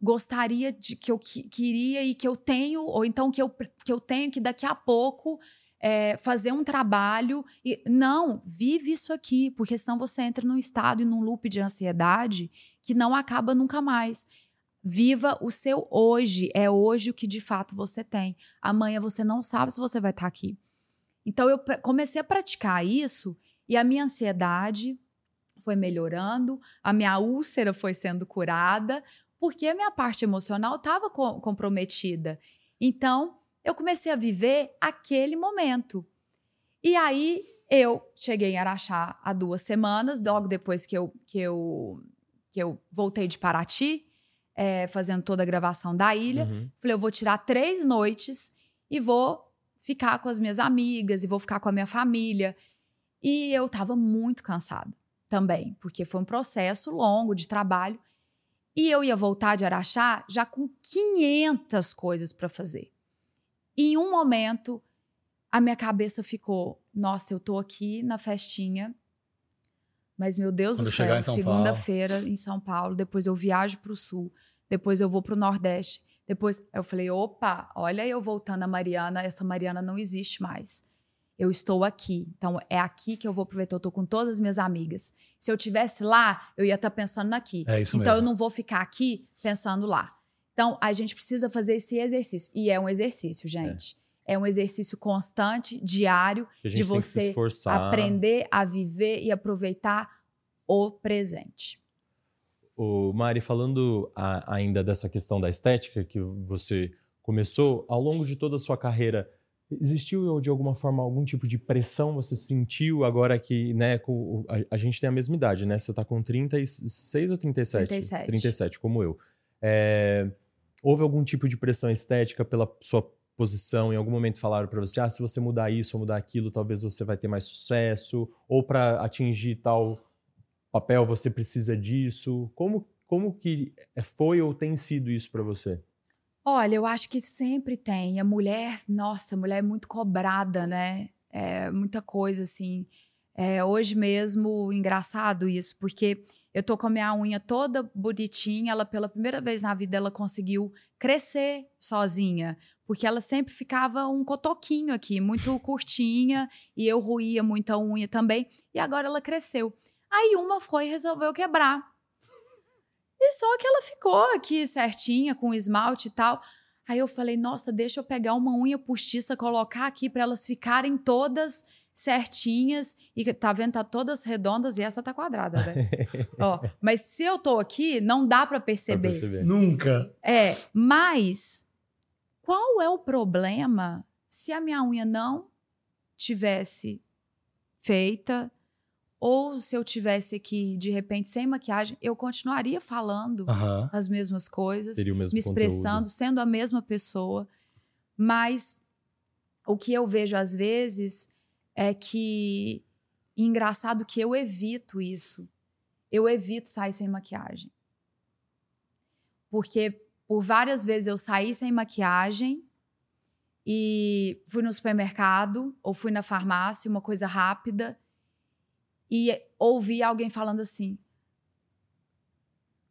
gostaria de que eu que- queria e que eu tenho ou então que eu, que eu tenho que daqui a pouco é, fazer um trabalho e não vive isso aqui porque senão você entra num estado e num loop de ansiedade que não acaba nunca mais. Viva o seu hoje é hoje o que de fato você tem. Amanhã você não sabe se você vai estar aqui. Então eu comecei a praticar isso e a minha ansiedade foi melhorando, a minha úlcera foi sendo curada, porque a minha parte emocional estava comprometida. Então, eu comecei a viver aquele momento. E aí, eu cheguei em Araxá há duas semanas, logo depois que eu, que eu, que eu voltei de Paraty, eh, fazendo toda a gravação da ilha. Uhum. Falei, eu vou tirar três noites e vou ficar com as minhas amigas e vou ficar com a minha família. E eu tava muito cansada também, porque foi um processo longo de trabalho. E eu ia voltar de Araxá já com 500 coisas para fazer. E em um momento, a minha cabeça ficou: nossa, eu tô aqui na festinha, mas meu Deus Quando do eu céu, segunda-feira em São Paulo, depois eu viajo para o sul, depois eu vou para o Nordeste. Depois eu falei: opa, olha eu voltando a Mariana, essa Mariana não existe mais. Eu estou aqui. Então é aqui que eu vou aproveitar. Eu tô com todas as minhas amigas. Se eu tivesse lá, eu ia estar pensando aqui. É isso então eu mesmo. não vou ficar aqui pensando lá. Então a gente precisa fazer esse exercício. E é um exercício, gente. É, um exercício constante, diário, de você aprender a viver e aproveitar o presente. O Mari, falando a- ainda dessa questão da estética que você começou, ao longo de toda a sua carreira, existiu de alguma forma algum tipo de pressão? Você sentiu agora que, né, com, a, a gente tem a mesma idade, né? Você tá com 36 ou 37? 37. 37, como eu. É, houve algum tipo de pressão estética pela sua posição? Em algum momento falaram para você, ah, se você mudar isso ou mudar aquilo, talvez você vai ter mais sucesso? Ou para atingir tal papel você precisa disso? Como, como que foi ou tem sido isso para você? Olha, eu acho que sempre tem. A mulher, nossa, a mulher é muito cobrada, né? É muita coisa assim. É, hoje mesmo, engraçado isso, porque eu tô com a minha unha toda bonitinha. Ela, pela primeira vez na vida, ela conseguiu crescer sozinha, porque ela sempre ficava um cotoquinho aqui, muito curtinha, e eu ruía muita unha também. E agora ela cresceu. Aí uma foi e resolveu quebrar. E só que ela ficou aqui certinha, com esmalte e tal. Aí eu falei, nossa, deixa eu pegar uma unha postiça, colocar aqui para elas ficarem todas certinhas e que tá vendo tá todas redondas e essa tá quadrada, né? Ó, mas se eu tô aqui, não dá para Pra perceber. perceber. Nunca. É, mas qual é o problema se a minha unha não tivesse feita ou se eu tivesse aqui de repente sem maquiagem, eu continuaria falando as mesmas coisas, Teria o mesmo me expressando, sendo a mesma pessoa, mas o que eu vejo às vezes é que engraçado que eu evito isso. Eu evito sair sem maquiagem. Porque por várias vezes eu saí sem maquiagem e fui no supermercado ou fui na farmácia, uma coisa rápida, e ouvi alguém falando assim: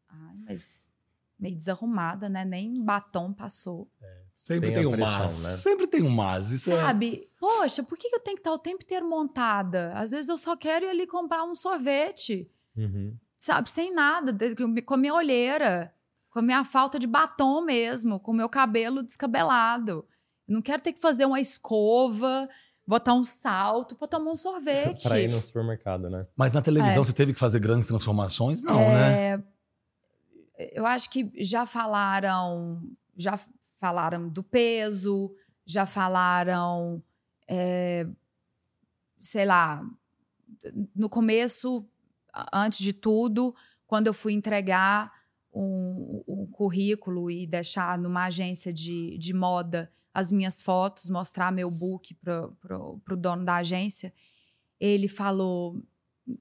Ai, mas meio desarrumada, né? Nem batom passou. Sempre Tem tem, um pressão, mas. né? Sempre tem um mas. Isso é. Sabe? Poxa, por que eu tenho que estar o tempo inteiro montada? Às vezes eu só quero ir ali comprar um sorvete, Uhum. sabe? Sem nada, de- com a minha olheira, com a minha falta de batom mesmo, com o meu cabelo descabelado. Não quero ter que fazer uma escova, botar um salto pra tomar um sorvete. pra ir no supermercado, né? Mas na televisão É. você teve que fazer grandes transformações? Não, né? É, Eu acho que já falaram, já falaram do peso, já falaram, é, sei lá, no começo, antes de tudo, quando eu fui entregar um, um currículo e deixar numa agência de, de moda as minhas fotos, mostrar meu book para o dono da agência, ele falou: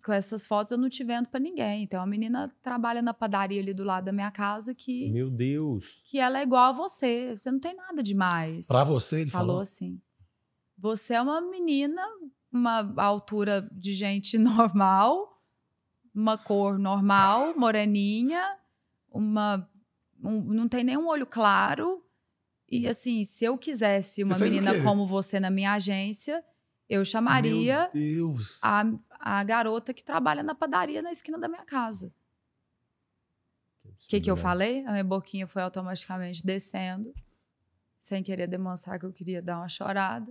com essas fotos eu não te vendo para ninguém. Então, a menina trabalha na padaria ali do lado da minha casa que, Meu Deus. que ela é igual a você. Você não tem nada demais. Pra você, ele falou falou. assim. Você é uma menina, uma altura de gente normal, uma cor normal, moreninha, uma um- não tem nenhum olho claro. E assim, se eu quisesse uma menina como você na minha agência, eu chamaria Meu Deus. a, a garota que trabalha na padaria na esquina da minha casa. O que, que eu né? falei? A minha boquinha foi automaticamente descendo, sem querer demonstrar que eu queria dar uma chorada.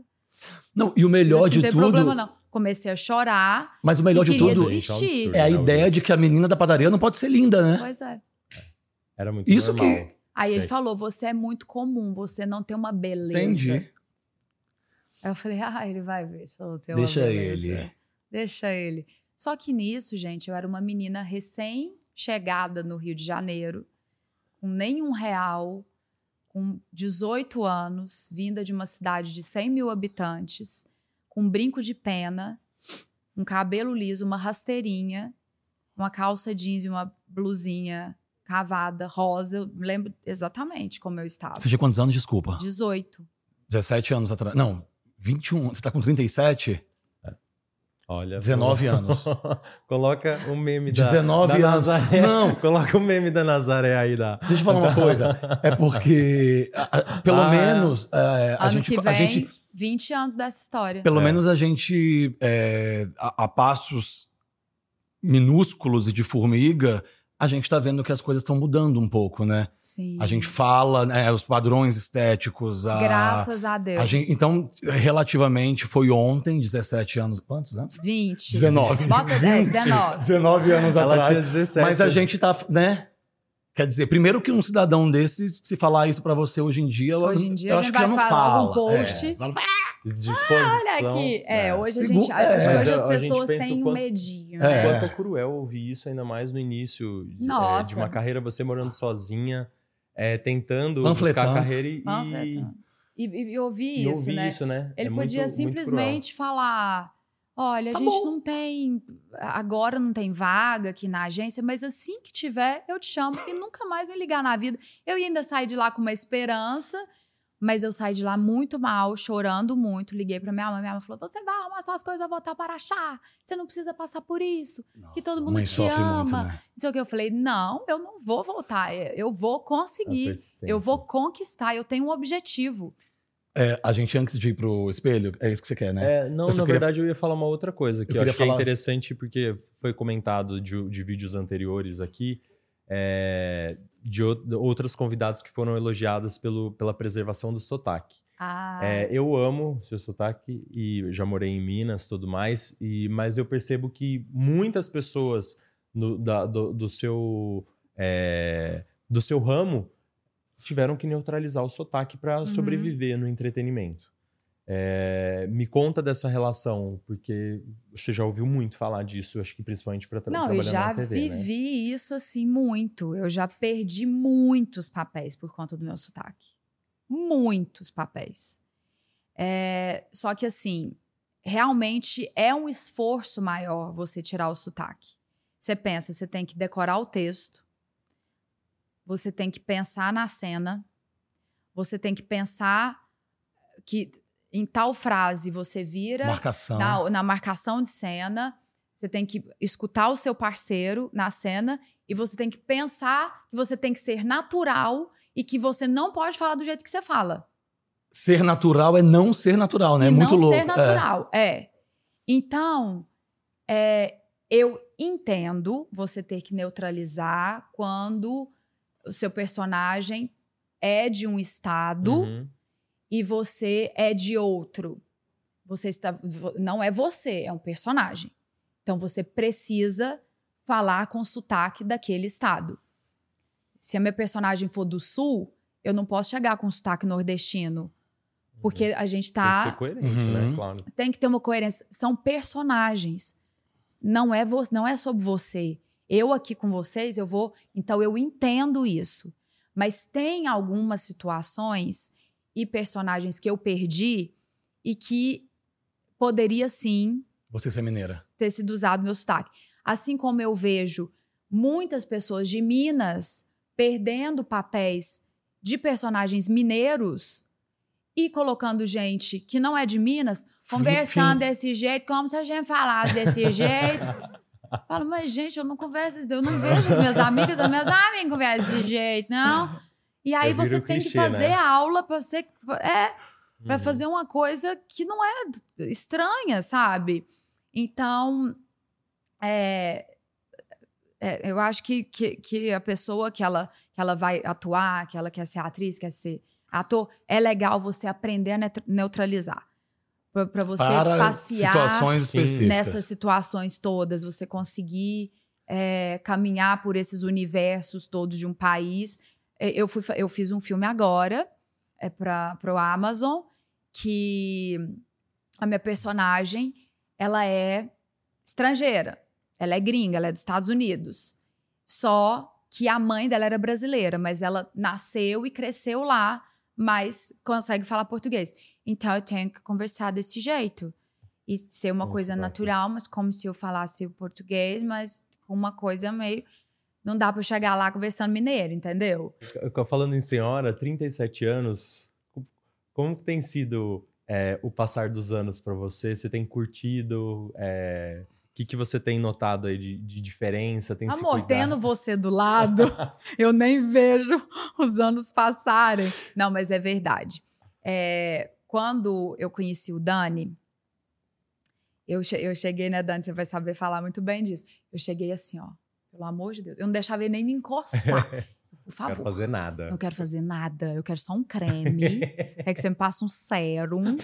Não, e o melhor de não tem tudo. problema, não. Comecei a chorar. Mas o melhor E de tudo desistir. é a ideia de que a menina da padaria não pode ser linda, né? Pois é. Era muito Isso normal. que- Aí ele falou: você é muito comum, você não tem uma beleza. Entendi. Aí eu falei, ah, ele vai ver. se eu não tenho Deixa beleza. ele. Deixa ele. Só que nisso, gente, eu era uma menina recém-chegada no Rio de Janeiro, com nenhum real, com 18 anos, vinda de uma cidade de 100 mil habitantes, com um brinco de pena, um cabelo liso, uma rasteirinha, uma calça jeans e uma blusinha cavada, rosa. Eu lembro exatamente como eu estava. Você tinha quantos anos? Desculpa. 18. 17 anos atrás. Não, 21. Você tá com 37? Olha. 19 anos. Coloca o meme da, 19 da anos. Nazaré. Não. Coloca o meme da Nazaré aí da. Deixa eu falar uma coisa. É porque, a- a- pelo Ah. menos, é, a, ano gente, que a vem, gente 20 anos dessa história. Pelo É. menos a gente, é, a, a passos minúsculos e de formiga, a gente tá vendo que as coisas estão mudando um pouco, né? Sim. A gente fala, né, os padrões estéticos. A, Graças a Deus. a gente, então, relativamente, foi ontem, 17 anos. Quantos anos? 20. 19. Bota 10, 19. 19 anos Ela atrás. tinha 17. Mas a gente tá, né? Quer dizer, primeiro que um cidadão desses, se falar isso pra você hoje em dia, eu- Hoje em dia eu a acho que já não fala. um post. É, Disposição. Olha aqui. É, hoje a Segu- gente. é. acho que Mas hoje eu- as a gente pessoas pensa têm um quanto- medinho. É. né? Quanto é cruel ouvir isso, ainda mais no início de, é, uma carreira, você morando sozinha, é, tentando Panfletando. buscar a carreira e. E, e, e ouvir e isso, ouvir né? isso, né? Ele É muito- podia muito simplesmente falar: olha, a Tá gente bom. não tem. Agora não tem vaga aqui na agência, mas assim que tiver, eu te chamo e nunca mais me ligar na vida. Eu ainda sair de lá com uma esperança, mas eu saí de lá muito mal, chorando muito. Liguei pra minha mãe, minha mãe falou: você vai arrumar suas coisas, voltar para achar. Você não precisa passar por isso. Que todo mundo mãe te sofre ama. muito, né? Não sei o que. Eu falei: não, eu não vou voltar. Eu vou. A conseguir. Eu vou conquistar. Eu tenho um objetivo. É, a gente, antes de ir pro espelho, é isso que você quer, né? É, não, na queria- verdade eu ia falar uma outra coisa que Eu eu, que é falar- interessante porque foi comentado de, de vídeos anteriores aqui. é, de outras convidadas que foram elogiadas pelo, pela preservação do sotaque. Ah. É, eu amo seu sotaque e já morei em Minas tudo mais, e, mas eu percebo que muitas pessoas no, da, do, do, seu, é, do seu ramo tiveram que neutralizar o sotaque para uhum. sobreviver no entretenimento. É, me conta dessa relação, porque você já ouviu muito falar disso, acho que principalmente para tra Não, trabalhar eu já na TV, né? vivi né? isso assim muito. Eu já perdi muitos papéis por conta do meu sotaque. Muitos papéis. É, só que assim, realmente é um esforço maior você tirar o sotaque. Você pensa, você tem que decorar o texto, você tem que pensar na cena, você tem que pensar que em tal frase você vira marcação. Na, na marcação de cena, você tem que escutar o seu parceiro na cena e você tem que pensar que você tem que ser natural e que você não pode falar do jeito que você fala. Ser natural é não ser natural, né? E é muito não louco. ser natural, é. é. Então, é, eu entendo você ter que neutralizar quando o seu personagem é de um estado uhum e você é de outro. Você está não é você, é um personagem. Então você precisa falar com sotaque daquele estado. Se a minha personagem for do sul, eu não posso chegar com sotaque nordestino. Porque uhum. a gente tá. Tem que ser coerente, né? uhum. né? Claro. Tem que ter uma coerência. São personagens. Não é, vo... não é sobre você. Eu aqui com vocês, eu vou. Então eu entendo isso. Mas tem algumas situações e personagens que eu perdi e que poderia sim. Você ser mineira. Ter sido usado meu sotaque. Assim como eu vejo muitas pessoas de Minas perdendo papéis de personagens mineiros e colocando gente que não é de Minas conversando desse jeito, como se a gente falasse desse jeito. Falo, mas gente, eu não converso, eu não vejo as minhas amigas, as minhas amigas conversam desse jeito, não. E aí você tem clichê, que fazer né? a aula para você é para uhum. fazer uma coisa que não é estranha, sabe? Então, é, é, eu acho que, que, que, a pessoa que ela, que ela vai atuar, que ela quer ser atriz, quer ser ator, é legal você aprender a neutralizar. Para você para passear situações específicas. nessas situações todas, você conseguir é, caminhar por esses universos todos de um país é, eu, fui, eu fiz um filme agora é para o Amazon que a minha personagem ela é estrangeira, ela é gringa, ela é dos Estados Unidos. Só que a mãe dela era brasileira, mas ela nasceu e cresceu lá, mas consegue falar português. Então eu tenho que conversar desse jeito e ser uma Nossa, coisa natural, mas como se eu falasse o português, mas com uma coisa meio não dá para eu chegar lá conversando mineiro, entendeu? Falando em senhora, 37 anos, como tem sido é, o passar dos anos para você? Você tem curtido? É, o que, que você tem notado aí de, de diferença? Tem Amor, tendo você do lado, eu nem vejo os anos passarem. Não, mas é verdade. É, quando eu conheci o Dani, eu, eu cheguei, né, Dani? Você vai saber falar muito bem disso. Eu cheguei assim, ó pelo amor de Deus. Eu não deixava ele nem me encostar. Por favor. Não quero fazer nada. Não quero fazer nada. Eu quero só um creme. é que você me passa um sérum,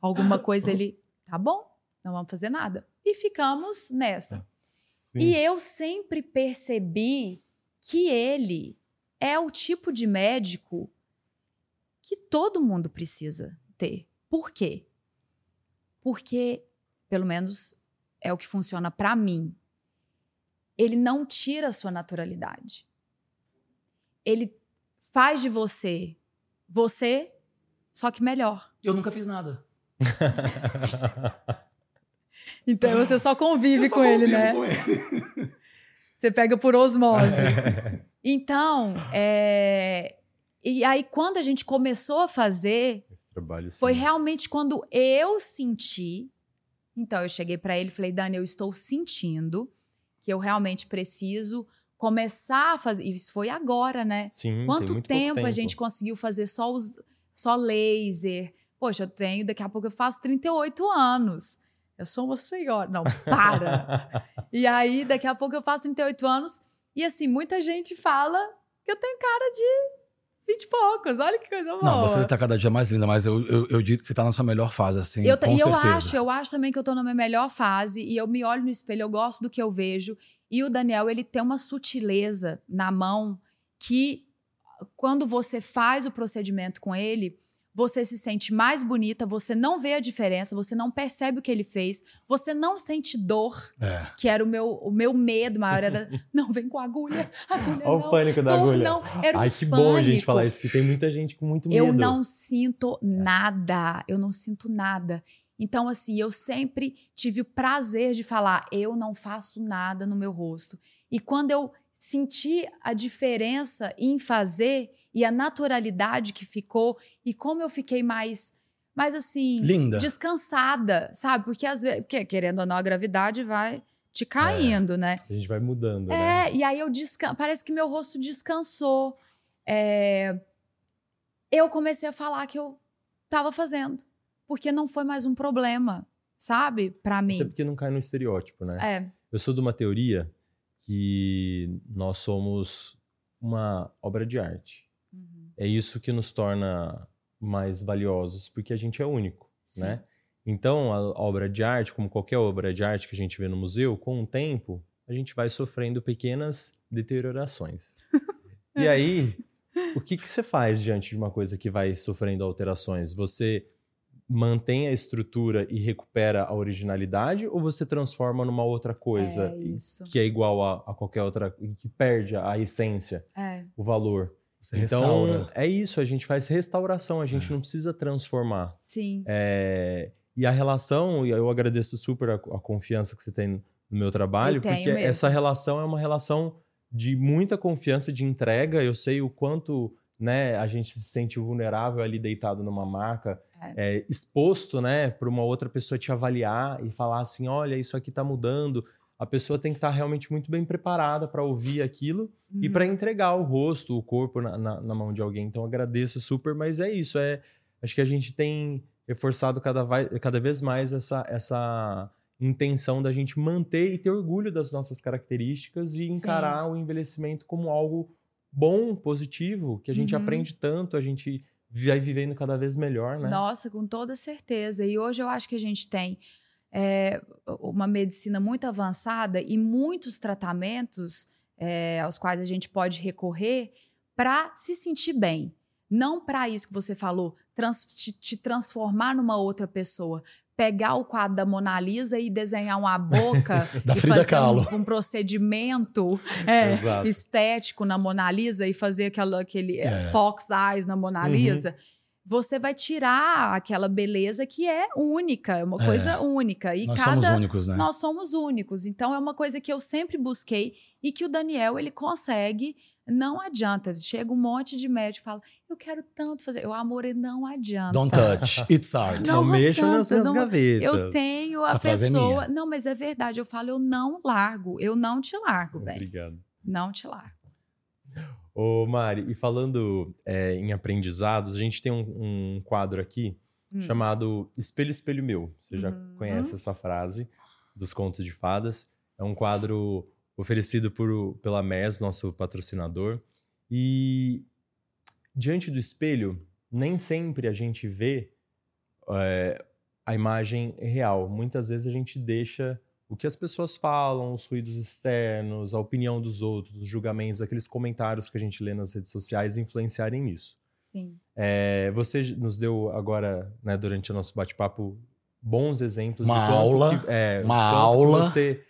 alguma coisa. Ele, tá bom, não vamos fazer nada. E ficamos nessa. Sim. E eu sempre percebi que ele é o tipo de médico que todo mundo precisa ter. Por quê? Porque, pelo menos, é o que funciona para mim ele não tira a sua naturalidade. Ele faz de você você, só que melhor. Eu nunca fiz nada. então você só convive só com ele, né? Com ele. você pega por osmose. então, é... e aí quando a gente começou a fazer, trabalho, foi realmente quando eu senti. Então eu cheguei para ele e falei, Dani, eu estou sentindo que eu realmente preciso começar a fazer. Isso foi agora, né? Sim. Quanto tempo, tempo, a gente conseguiu fazer só, os, só laser? Poxa, eu tenho, daqui a pouco eu faço 38 anos. Eu sou uma senhora. Não, para! e aí, daqui a pouco eu faço 38 anos E assim, muita gente fala que eu tenho cara de vinte e poucos. Olha que coisa boa. Não, você tá cada dia mais linda, mas eu, eu, eu digo que você tá na sua melhor fase, assim. Eu, com e eu certeza. acho, eu acho também que eu tô na minha melhor fase e eu me olho no espelho, eu gosto do que eu vejo. E o Daniel, ele tem uma sutileza na mão que quando você faz o procedimento com ele, você se sente mais bonita, você não vê a diferença, você não percebe o que ele fez, você não sente dor, É. que era o meu, o meu medo maior, era não, vem com agulha, agulha Olha não, o pânico da agulha. não, era Ai, que bom a gente pânico. falar isso, porque tem muita gente com muito medo. Eu não sinto nada, eu não sinto nada. Então, assim, eu sempre tive o prazer de falar, eu não faço nada no meu rosto. E quando eu senti a diferença em fazer e a naturalidade que ficou, e como eu fiquei mais, mais assim, Linda. descansada, sabe? Porque às vezes, porque, querendo ou não, a gravidade vai te caindo, né? A gente vai mudando, né? É, e aí eu descan... parece que meu rosto descansou. É, Eu comecei a falar que eu tava fazendo, porque não foi mais um problema, sabe? Até mim. porque não cai no estereótipo, né? É, Eu sou de uma teoria que nós somos uma obra de arte. É isso que nos torna mais valiosos, porque a gente é único, sim. né? Então, a obra de arte, como qualquer obra de arte que a gente vê no museu, com o tempo, a gente vai sofrendo pequenas deteriorações. e aí, o que, que você faz diante de uma coisa que vai sofrendo alterações? Você mantém a estrutura e recupera a originalidade ou você transforma numa outra coisa É que é igual a, a qualquer outra, que perde a essência, É, o valor? Você então, restaura. é isso, a gente faz restauração, a gente É. não precisa transformar. sim. É, e a relação, e eu agradeço super a, a confiança que você tem no meu trabalho, Eu tenho porque mesmo. essa relação é uma relação de muita confiança, de entrega. Eu sei o quanto né, a gente se sente vulnerável ali deitado numa maca, é, exposto né, para uma outra pessoa te avaliar e falar assim: olha, isso aqui está mudando. A pessoa tem que estar realmente muito bem preparada para ouvir aquilo e Uhum. para entregar o rosto, o corpo na, na- na mão de alguém. Então agradeço super, mas é isso. É, acho que a gente tem reforçado cada, vai- cada vez mais essa, essa intenção da gente manter e ter orgulho das nossas características e Sim. encarar o envelhecimento como algo bom, positivo, que a gente Uhum. aprende tanto, a gente vai vivendo cada vez melhor, né? Nossa, com toda certeza. E hoje eu acho que a gente tem é, uma medicina muito avançada e muitos tratamentos é, aos quais a gente pode recorrer para se sentir bem. Não para isso que você falou, trans- te, te transformar numa outra pessoa. Pegar o quadro da Mona Lisa e desenhar uma boca Da e Frida fazer Kahlo. um, um procedimento é, estético na Mona Lisa e fazer aquela, aquele é, É. fox eyes na Mona Uhum. Você vai tirar aquela beleza que é única, é uma É. coisa única. E Nós cada somos únicos, né? nós somos únicos. Então é uma coisa que eu sempre busquei e que o Daniel ele consegue. Não adianta. Chega um monte de médico e fala: Eu quero tanto fazer. Eu, amor, não adianta. Don't touch, it's art. Não Não, mexam nas minhas não- gavetas. Eu tenho a Essa é pessoa. minha. não, mas é verdade. Eu falo: Eu não largo. Eu não te largo, bem. Obrigado. Não te largo. Ô, Mari, e falando é, em aprendizados, a gente tem um, um quadro aqui Hum. chamado Espelho, Espelho Meu. Você já Uhum. conhece essa frase dos contos de fadas. É um quadro oferecido por, pela MES, nosso patrocinador. E diante do espelho, nem sempre a gente vê é, a imagem real. Muitas vezes a gente deixa o que as pessoas falam, os ruídos externos, a opinião dos outros, os julgamentos, aqueles comentários que a gente lê nas redes sociais influenciarem nisso. Sim. É, você nos deu agora, né, durante o nosso bate-papo, bons exemplos Uma quanto aula, que, é, uma aula. você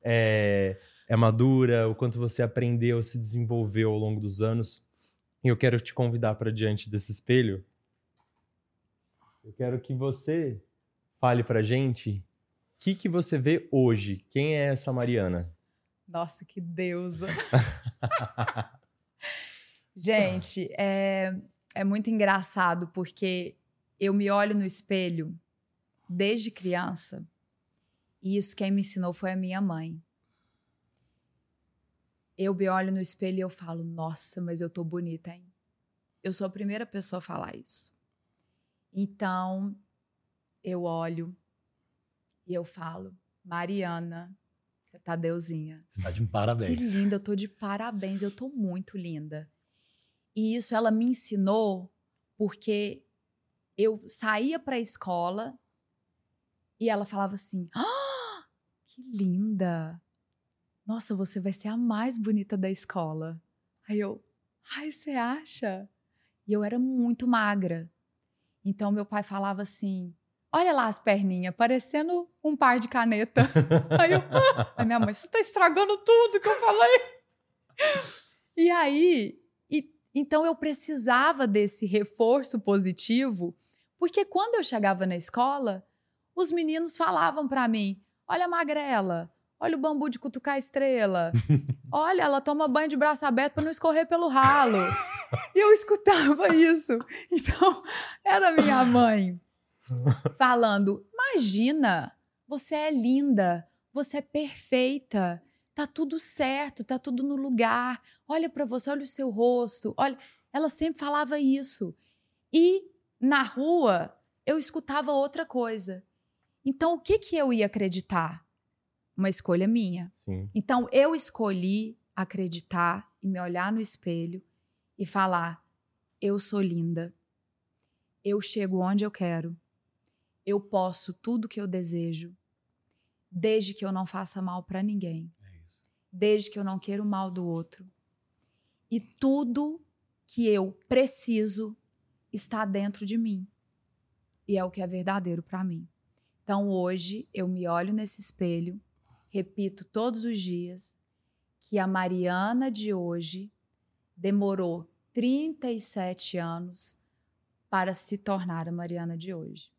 é, é madura, o quanto você aprendeu, se desenvolveu ao longo dos anos. E eu quero te convidar para diante desse espelho. Eu quero que você fale pra gente que, que você vê hoje. Quem é essa Mariana? Nossa, que deusa. Gente, é, é muito engraçado porque eu me olho no espelho desde criança e isso quem me ensinou foi a minha mãe. Eu me olho no espelho e eu falo, nossa, mas eu tô bonita, hein? Eu sou a primeira pessoa a falar isso. Então, eu olho e eu falo, Mariana, Você tá deusinha. Você tá de Que parabéns. linda, eu tô de parabéns, eu tô muito linda. E isso ela me ensinou porque eu saía para a escola e ela falava assim: ah, que linda! Nossa, você vai ser a mais bonita da escola. Aí eu, ai, você acha? E eu era muito magra. Então meu pai falava assim: olha lá as perninhas, parecendo um par de caneta. Aí eu, ah! Aí minha mãe, você tá estragando tudo que eu falei. E aí, e- então eu precisava desse reforço positivo, porque quando eu chegava na escola, os meninos falavam pra mim: olha a magrela, olha o bambu de cutucar a estrela, olha, ela toma banho de braço aberto pra não escorrer pelo ralo. E eu escutava isso. Então, era minha mãe falando: imagina, você é linda, você é perfeita, tá tudo certo, tá tudo no lugar. Olha pra você, olha o seu rosto. Olha, ela sempre falava isso. E na rua eu escutava outra coisa. Então o que que eu ia acreditar? Uma escolha minha. Sim. Então eu escolhi acreditar e me olhar no espelho e falar: eu sou linda. Eu chego onde eu quero. Eu posso tudo que eu desejo, desde que eu não faça mal para ninguém, desde que eu não queira o mal do outro. E tudo que eu preciso está dentro de mim. E é o que é verdadeiro para mim. Então hoje eu me olho nesse espelho, repito todos os dias que a Mariana de hoje demorou 37 anos para se tornar a Mariana de hoje.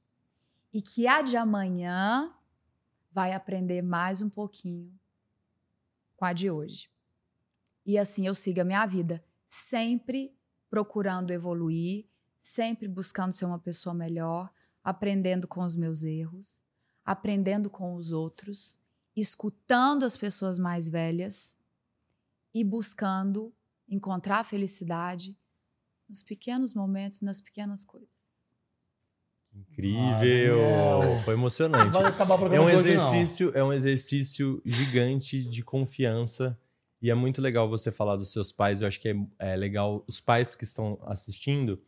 E que a de amanhã vai aprender mais um pouquinho com a de hoje. E assim eu sigo a minha vida, sempre procurando evoluir, sempre buscando ser uma pessoa melhor, aprendendo com os meus erros, aprendendo com os outros, escutando as pessoas mais velhas e buscando encontrar a felicidade nos pequenos momentos, nas pequenas coisas. Incrível! Foi emocionante. Vai acabar o É um de hoje, exercício, é um exercício gigante de confiança e é muito legal você falar dos seus pais. Eu acho que é, é legal os pais que estão assistindo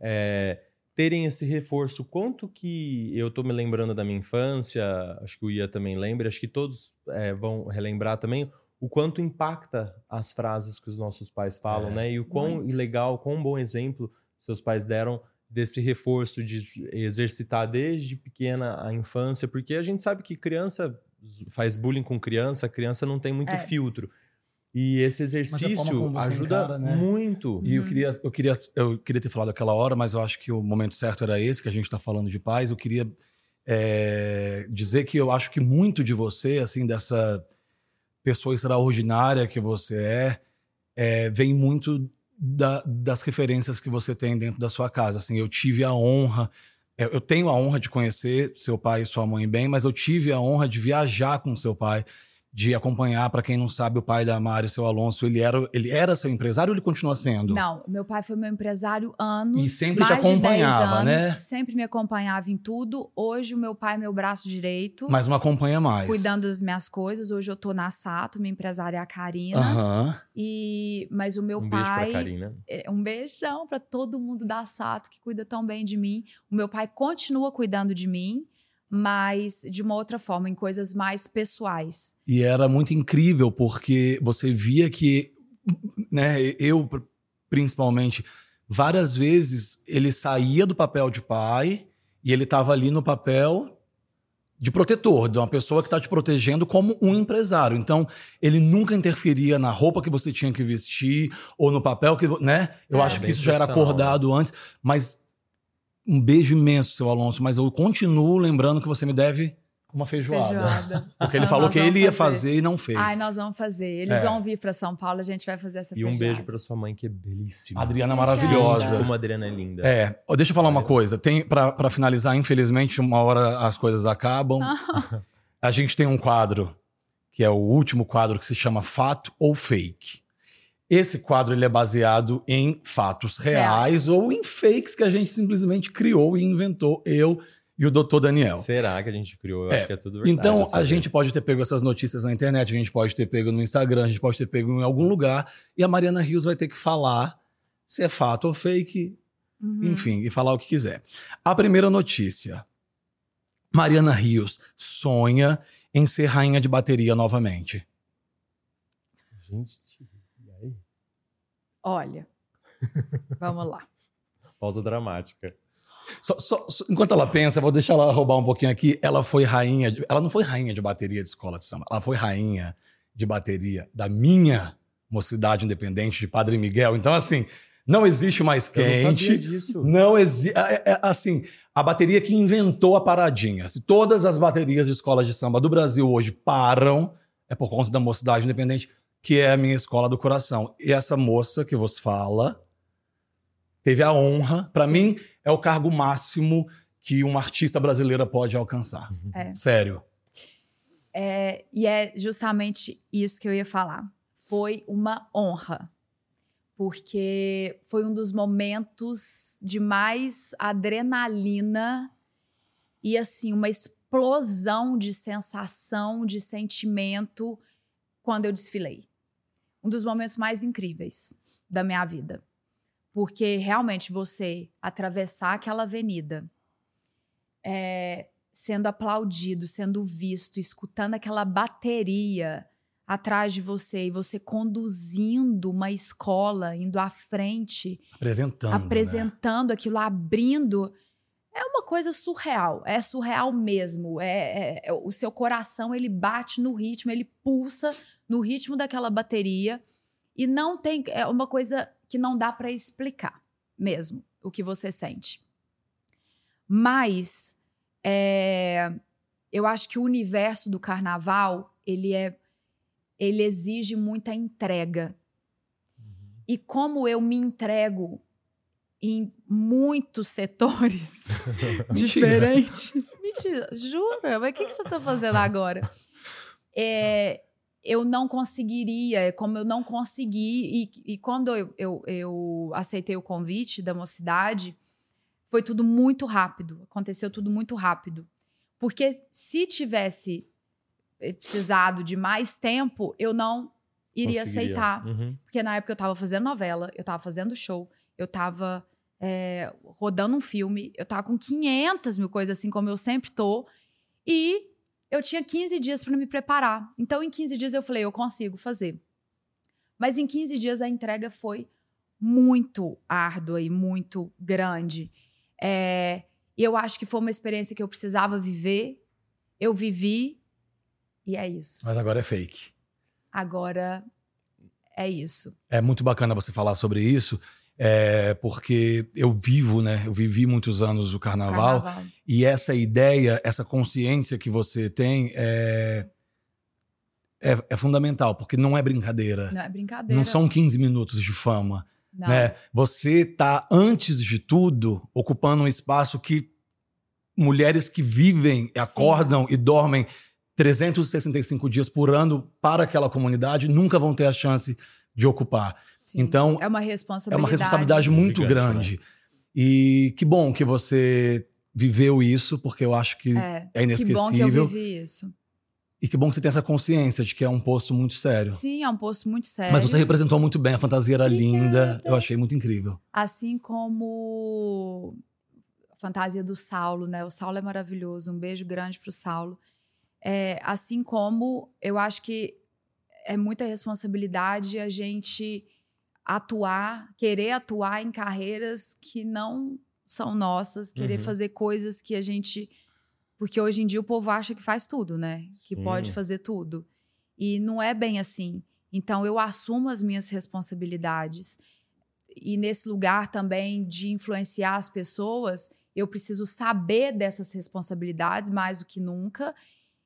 é, terem esse reforço. Quanto que eu tô me lembrando da minha infância, acho que o Ia também lembra, acho que todos é, vão relembrar também o quanto impacta as frases que os nossos pais falam, É, né? E o quão muito. legal, quão bom exemplo seus pais deram desse reforço de exercitar desde pequena a infância, porque a gente sabe que criança faz bullying com criança, a criança não tem muito É. filtro. E esse exercício ajuda encara, né? muito. E eu queria, eu, queria, eu queria ter falado aquela hora, mas eu acho que o momento certo era esse, que a gente está falando de paz. Eu queria é, dizer que eu acho que muito de você, assim, dessa pessoa extraordinária que você é, é, vem muito da- das referências que você tem dentro da sua casa. Assim, eu tive a honra, eu eu tenho a honra de conhecer seu pai e sua mãe bem, mas eu tive a honra de viajar com seu pai, de acompanhar, para quem não sabe, o pai da Mari, seu Alonso, ele era, ele era seu empresário ou ele continua sendo? Não, meu pai foi meu empresário anos. E sempre te mais de 10 acompanhava, anos, né? Sempre me acompanhava em tudo. Hoje o meu pai é meu braço direito, Mas não acompanha mais. cuidando das minhas coisas. Hoje eu tô na Sato, minha empresária é a Karina. Aham. E mas o meu um beijo pai pra Karina. é, um beijão para todo mundo da Sato que cuida tão bem de mim. O meu pai continua cuidando de mim, mas de uma outra forma, em coisas mais pessoais. E era muito incrível porque você via que, né, eu pr- principalmente, várias vezes ele saía do papel de pai e ele estava ali no papel de protetor, de uma pessoa que está te protegendo como um empresário. Então, ele nunca interferia na roupa que você tinha que vestir ou no papel que, né? Eu É. acho que isso já era profissional, acordado antes, mas um beijo imenso, seu Alonso, mas eu continuo lembrando que você me deve uma feijoada. Feijoada. Porque ele Nós falou que ele ia fazer. fazer e não fez. Ai, nós vamos fazer. Eles É. vão vir para São Paulo, a gente vai fazer essa E um feijoada. beijo pra sua mãe, que é belíssima. Adriana Obrigada. maravilhosa. Como a Adriana é linda. É, deixa eu falar uma coisa. Tem para pra finalizar, infelizmente, uma hora as coisas acabam. A gente tem um quadro que é o último quadro que se chama Fato ou Fake. Esse quadro ele é baseado em fatos reais, ou em fakes que a gente simplesmente criou e inventou. Eu e o doutor Daniel. Será que a gente criou? Eu É. acho que é tudo verdade. Então, a gente pode ter pego essas notícias na internet, a gente pode ter pego no Instagram, a gente pode ter pego em algum lugar, e a Mariana Rios vai ter que falar se é fato ou fake, Uhum. enfim, e falar o que quiser. A primeira notícia. Mariana Rios sonha em ser rainha de bateria novamente. Gente? Olha, vamos lá. Pausa dramática. Só- só- só- enquanto ela pensa, vou deixar ela roubar um pouquinho aqui. Ela foi rainha. de- ela não foi rainha de bateria de escola de samba. Ela foi rainha de bateria da minha mocidade independente de Padre Miguel. Então, assim, não existe mais Eu não sabia quente. disso. Não existe. assim, a bateria que inventou a paradinha. Se todas as baterias de escolas de samba do Brasil hoje param, é por conta da mocidade independente, que é a minha escola do coração. E essa moça que vos fala teve a honra, para mim, é o cargo máximo que uma artista brasileira pode alcançar. É. Sério. É, e é justamente isso que eu ia falar. Foi uma honra, porque foi um dos momentos de mais adrenalina e assim uma explosão de sensação, de sentimento quando eu desfilei. Um dos momentos mais incríveis da minha vida. Porque realmente você atravessar aquela avenida é, sendo aplaudido, sendo visto, escutando aquela bateria atrás de você e você conduzindo uma escola, indo à frente, Apresentando. né? apresentando aquilo, abrindo. É uma coisa surreal, é surreal mesmo. É, é- é- o seu coração ele bate no ritmo, ele pulsa no ritmo daquela bateria e não tem é uma coisa que não dá para explicar mesmo o que você sente. Mas é, eu acho que o universo do carnaval ele é ele exige muita entrega e como eu me entrego em muitos setores diferentes. Mentira, jura? Mas o que, que você está fazendo agora? É, eu não conseguiria, é como eu não consegui. E, e quando eu, eu, eu aceitei o convite da mocidade, foi tudo muito rápido. Aconteceu tudo muito rápido. Porque se tivesse eh, precisado de mais tempo, eu não iria aceitar. Uhum. Porque na época eu tava fazendo novela, eu tava fazendo show, eu tava é, rodando um filme, eu tava com 500 mil coisas assim, como eu sempre tô. E eu tinha 15 dias para me preparar. Então, em 15 dias eu falei, eu consigo fazer. Mas em 15 dias a entrega foi muito árdua e muito grande. É, e eu acho que foi uma experiência que eu precisava viver. Eu vivi e é isso. Mas agora é fake. Agora é isso. É muito bacana você falar sobre isso, é, porque eu vivo, né? Eu vivi muitos anos o carnaval, Carnaval. e essa ideia, essa consciência que você tem é, é, é fundamental, porque não é brincadeira. Não é brincadeira. Não são 15 minutos de fama. Não. Né? Você está, antes de tudo, ocupando um espaço que mulheres que vivem, acordam e dormem 365 dias por ano para aquela comunidade nunca vão ter a chance de ocupar. Sim. Então, é uma É responsabilidade. uma responsabilidade muito Gigante, grande. E que bom que você viveu isso, porque eu acho que É. é Que inesquecível. bom que eu vivi isso. E que bom que você tem essa consciência de que é um posto muito sério. Sim, é um posto muito sério. Mas você representou muito bem, a fantasia era Obrigada. linda. Eu achei muito incrível. Assim como a fantasia do Saulo, né? O Saulo é maravilhoso. Um beijo grande pro Saulo. É, assim como eu acho que é muita responsabilidade a gente atuar, querer atuar em carreiras que não são nossas, querer Uhum. fazer coisas que a gente. Porque hoje em dia o povo acha que faz tudo, né? Que Sim. pode fazer tudo. E não é bem assim. Então eu assumo as minhas responsabilidades. E nesse lugar também de influenciar as pessoas, eu preciso saber dessas responsabilidades mais do que nunca.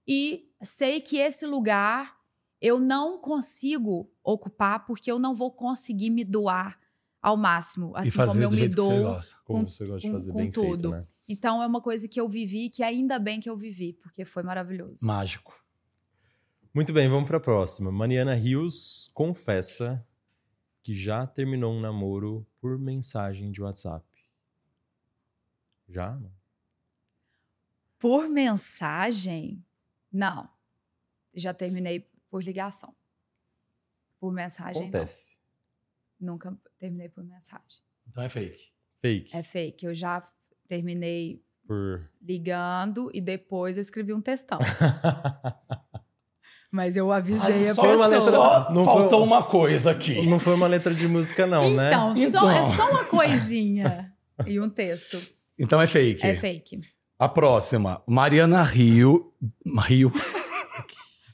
E sei que esse lugar eu não consigo ocupar porque eu não vou conseguir me doar ao máximo, assim como eu me dou. gosta. Como Com- você gosta de com- fazer com bem feito, tudo. né? Então é uma coisa que eu vivi que ainda bem que eu vivi, porque foi maravilhoso. Mágico. Muito bem, vamos para a próxima. Mariana Rios confessa que já terminou um namoro por mensagem de WhatsApp. Já? Por mensagem? Não. Já terminei por ligação. Por mensagem, Acontece. não. Nunca terminei por mensagem. Então é fake. Fake. É fake. Eu já terminei Por... ligando e depois eu escrevi um textão. Mas eu avisei a só, foi uma pessoa. letra- só Não faltou foi- uma coisa aqui. Não foi uma letra de música, não, né? Então, Só, Então. é só uma coisinha e um texto. Então é fake. É fake. A próxima, Mariana Rio. Rio.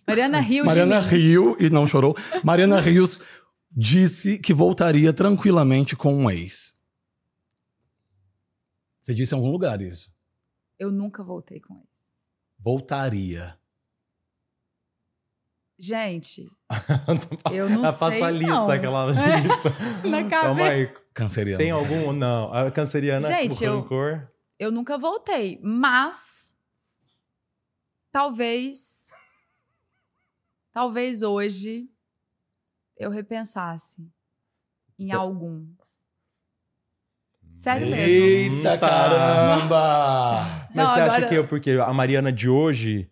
Mariana Rio Mariana de mim. Rio, e não chorou. Mariana Rios disse que voltaria tranquilamente com um ex. Você disse em algum lugar isso. Eu nunca voltei com eles. Voltaria. Gente, eu não Ela sei passa a lista, não. aquela É. lista. Na Calma cabeça. aí. Canceriano. Tem algum? Não. A canceriana Gente, eu- rancor. Eu nunca voltei, mas talvez talvez hoje eu repensasse em Cê- algum. Sério mesmo. Eita caramba! Mas Não, você acha agora- que eu, porque a Mariana de hoje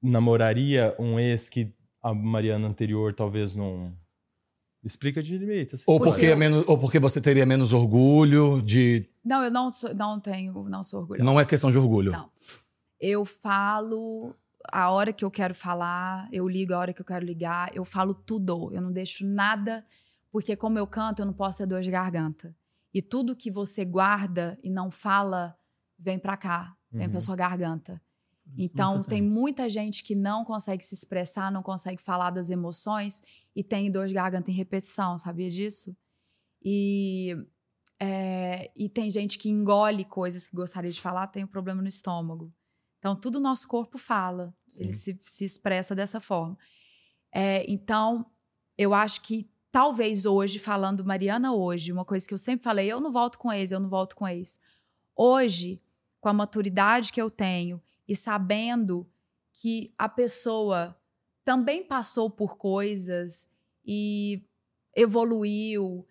namoraria um ex que a Mariana anterior talvez não. Explica direito. Ou história. porque, é menos, ou porque você teria menos orgulho de. Não, eu não sou, não tenho, não sou orgulhosa. Não é questão de orgulho. Não. Eu falo a hora que eu quero falar, eu ligo a hora que eu quero ligar, eu falo tudo, eu não deixo nada, porque como eu canto, eu não posso ter dor de garganta. E tudo que você guarda e não fala, vem pra cá, vem Uhum. pra sua garganta. Então, tem muita gente que não consegue se expressar, não consegue falar das emoções e tem dor de garganta em repetição, sabia disso? E, é, e tem gente que engole coisas que gostaria de falar, tem um problema no estômago. Então, tudo o nosso corpo fala, ele se, se expressa dessa forma. É, então, eu acho que talvez hoje, falando Mariana hoje, uma coisa que eu sempre falei, eu não volto com ex, eu não volto com ex. Hoje, com a maturidade que eu tenho e sabendo que a pessoa também passou por coisas e evoluiu,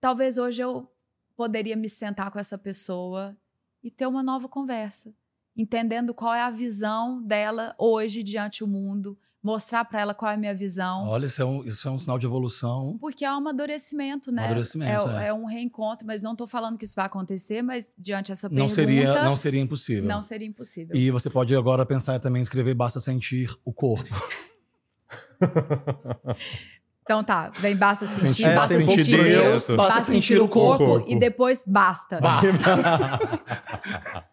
talvez hoje eu poderia me sentar com essa pessoa e ter uma nova conversa, entendendo qual é a visão dela hoje diante do mundo, mostrar para ela qual é a minha visão. Olha, isso é, um, isso é um sinal de evolução. Porque é um amadurecimento, né? Amadurecimento, é, é. é um reencontro, mas não estou falando que isso vai acontecer, mas diante dessa Não pergunta, seria, não seria impossível. não seria impossível. E você pode agora pensar também em escrever Basta Sentir o Corpo. Então tá, vem basta sentir, Sentir- É, basta sentir pouco Deus, Deus, basta, basta sentir o corpo, corpo. e depois basta.